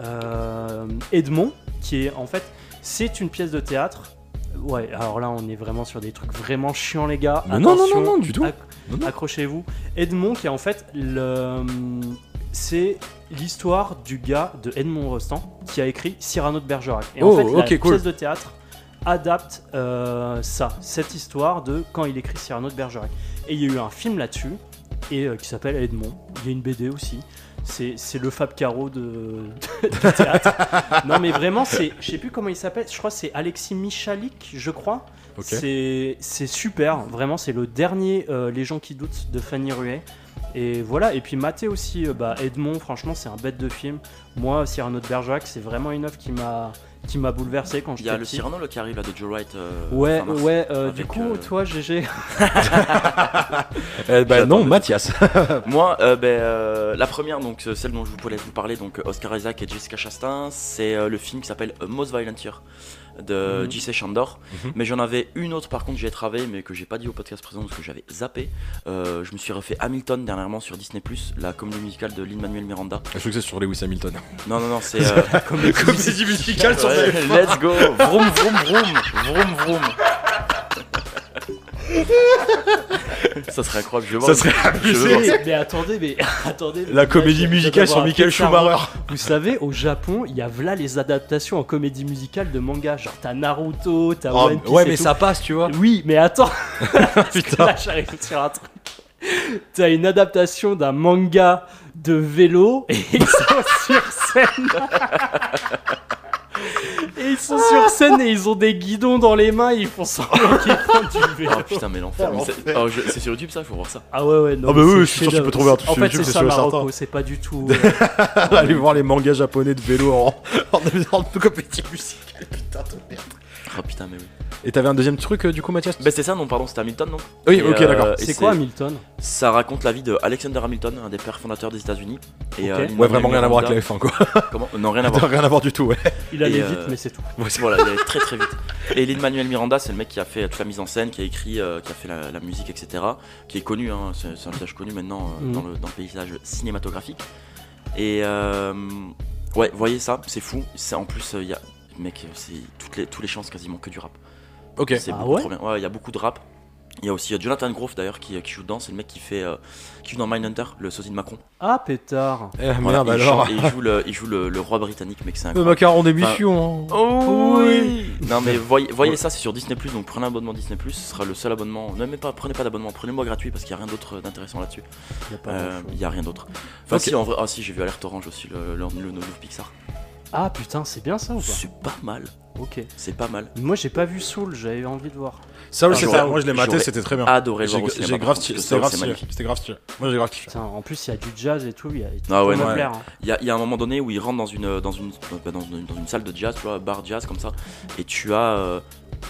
Euh, Edmond, qui est en fait, c'est une pièce de théâtre. Ouais, alors là, on est vraiment sur des trucs vraiment chiants, les gars. Mais non, non, non, non, du tout. acc-. Accrochez-vous. Edmond, qui est en fait le. C'est l'histoire du gars de Edmond Rostand qui a écrit Cyrano de Bergerac. Et Oh, en fait, la ok, cool. pièce de théâtre adapte euh, ça, cette histoire de quand il écrit Cyrano de Bergerac. Et il y a eu un film là-dessus et euh, qui s'appelle Edmond. Il y a une BD aussi. C'est le Fab Caro de, de- du théâtre. non mais vraiment, c'est, je sais plus comment il s'appelle. Je crois que c'est Alexis Michalik, je crois. C'est super, vraiment c'est le dernier euh, Les gens qui doutent de Fanny Ruet. Et voilà, et puis Maté aussi, euh, bah, Edmond, franchement c'est un bête de film. Moi, Cyrano de Bergerac, c'est vraiment une œuvre qui m'a qui m'a bouleversé quand Il y j'étais a le petit. Cyrano là, qui arrive là de Joe Wright. euh, Ouais, ouais, euh, du coup, euh, toi, GG. Eh ben non. Mathias. Moi, euh, ben, euh, la première, donc celle dont je voulais vous parler, donc Oscar Isaac et Jessica Chastain, c'est euh, le film qui s'appelle Most Violent Year de Mhm. J.C. Chandor. Mhm. Mais j'en avais une autre par contre, j'y ai travaillé, mais que j'ai pas dit au podcast présent parce que j'avais zappé. Euh, je me suis refait Hamilton dernièrement sur Disney, la comédie musicale de Lin-Manuel Miranda. Je crois que c'est sur Lewis Hamilton. Non, non, non, c'est. euh, Comédie musicale sur let's go! Vroom, vroom, vroom! Vroom, vroom! Ça serait incroyable, je. Ça serait abusé. mais, mais attendez, mais attendez. La comédie musicale sur Michael. Schumacher. Vous savez, au Japon, il y a là les adaptations en comédie musicale de manga. Genre, t'as Naruto, t'as Oh, One Piece. ouais, et mais tout. ça passe, tu vois. Oui, mais attends. Putain. Là, j'arrive sur un truc. T'as une adaptation d'un manga de vélo et ils sont sur scène. Et ils sont sur scène et ils ont des guidons dans les mains et ils font semblant qu'ils font du vélo. Oh putain, mais l'enfer. Mais c'est- oh, je- C'est sur YouTube ça, il faut voir ça. Ah ouais, ouais, non. Ah bah mais oui, c'est je suis sûr que tu chef-d'œuvre. peux trouver un truc En sur fait, YouTube, c'est c'est ça sûr et Marocco, certain. c'est pas du tout. euh, Allez voir les mangas japonais de vélo en, en, en comédie musicale. Putain de merde. Oh putain, mais oui. Et t'avais un deuxième truc, euh, du coup, Mathias Bah, c'était ça, non, pardon, c'était Hamilton, non? Oui, Et, ok, euh, d'accord. et C'est quoi Hamilton? Ça raconte la vie de Alexander Hamilton, un des pères fondateurs des États-Unis. Et, Ok. euh, Ouais, vraiment rien à voir avec la Miranda- F1, quoi. Comment? Non, rien à voir. rien à voir du tout, ouais. Il allait Et, vite, euh, mais c'est tout. voilà, il est très très vite. Et Lin-Manuel Miranda, c'est le mec qui a fait toute la mise en scène, qui a écrit, euh, qui a fait la, la musique, etc. Qui est connu, hein, c'est c'est un visage connu maintenant euh, Mhm. dans, le, dans le paysage cinématographique. Et euh, ouais, voyez ça, c'est fou. C'est en plus, euh, il y a, mec, c'est toutes les tous les chances quasiment que du rap. Ok. C'est Ah beaucoup ouais trop bien. Ouais, il y a beaucoup de rap. Il y a aussi euh, Jonathan Groff d'ailleurs qui, qui joue dedans, c'est le mec qui fait euh, qui joue dans Mindhunter, le sosie de Macron. Ah, pétard. Eh, Voilà, merde, il alors. et il joue le, il joue le, le roi britannique, mec, c'est Le incroyable. macaron d'émission. hein. Oh oui Non mais voyez, voyez ça, c'est sur Disney donc prenez un abonnement Disney ce sera le seul abonnement. Ne même pas, prenez pas d'abonnement, prenez-moi gratuit parce qu'il y a rien d'autre d'intéressant là-dessus. A Euh. Il y a rien d'autre. Enfin Ok. si en vrai, ah si j'ai vu Alerte Orange aussi le, le, le nouveau Pixar. Ah, putain, c'est bien ça ou pas C'est pas mal, Ok. c'est pas mal. Moi, j'ai pas vu Soul, j'avais envie de voir. Ça, Ah, c'est j'aurais- ça. Moi, je l'ai maté, j'aurais c'était très bien. Adoré le J'ai voir au cinéma. j'ai par grave contre, stylé. parce que C'était grave c'est stylé. magnifique. C'était grave stylé. Moi, j'ai grave kiffé. Putain, en plus, il y a du jazz et tout. Il y a... Ah ouais, ça non, me ouais. plaire, hein. Il y, a, il y a un moment donné où il rentre dans une, dans une, dans une, dans une salle de jazz, tu vois, bar jazz comme ça, et tu as, euh,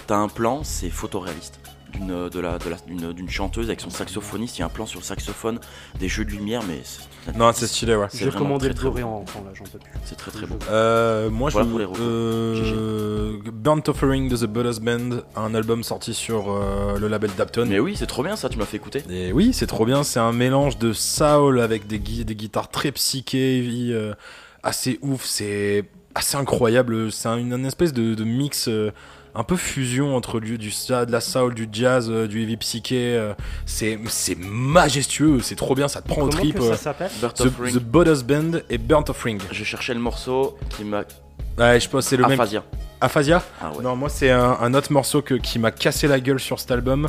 t'as un plan, c'est photoréaliste. D'une, de la, de la- d'une, d'une chanteuse avec son saxophoniste, il y a un plan sur le saxophone, des jeux de lumière, mais c'est, Non, c'est stylé, ouais. c'est J'ai vraiment commandé très, le très Blu-ray beau. en rentrant là, j'en peux plus. C'est très très beau. Euh, moi, Voilà je pour les euh, Burnt Offering de The Buddha's Band, un album sorti sur euh, le label Dapton. Mais oui, c'est trop bien ça, tu m'as fait écouter. Et oui, c'est trop bien. C'est un mélange de soul avec des, gui- des guitares très psyché, heavy, euh, assez ouf. C'est assez incroyable. C'est un- une, une espèce de, de mix. euh, un peu fusion entre du, du de la soul, du jazz, euh, du heavy psyché. euh, c'est c'est majestueux, c'est trop bien, ça te prend au trip. que euh. ça s'appelle The, The Band et Burnt Offering. je cherchais le morceau qui m'a. Ouais, je pense c'est le même. Aphasia. Aphasia Ah ouais. Non, moi c'est un, un autre morceau que, qui m'a cassé la gueule sur cet album.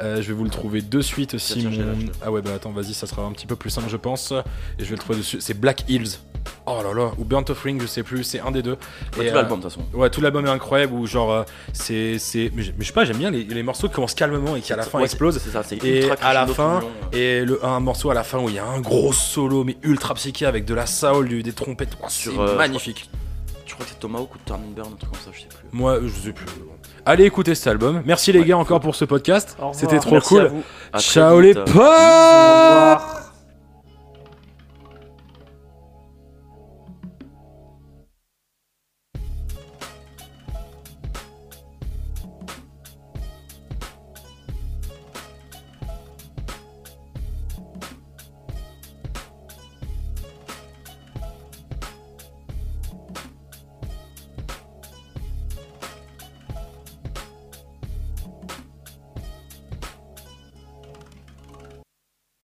Euh, je vais vous le trouver de suite tiens, mon-. Ah ouais, bah attends, vas-y, ça sera un petit peu plus simple, je pense. Et je vais le trouver dessus. C'est Black Hills. Oh là là, ou Burnt Offering, je sais plus, c'est un des deux. Ouais, Et, tout euh, l'album de toute façon. Ouais, tout l'album est incroyable. Où genre, euh, c'est. c'est- Mais je mais je sais pas, j'aime bien les, les morceaux qui commencent calmement et qui à la fin Ouais, explosent. C'est ça, c'est Et ultra à la fin, euh. Et le, un morceau à la fin où il y a un gros solo, mais ultra psyché avec de la soul, du- des trompettes. Oh, c'est euh, magnifique. Je crois que c'est Tomahawk ou Turning Burn, un truc comme ça, je sais plus. Moi, je sais plus. allez écouter cet album. Merci les Ouais, gars encore pour ce podcast. C'était trop Merci cool. à vous. À très Ciao les potes.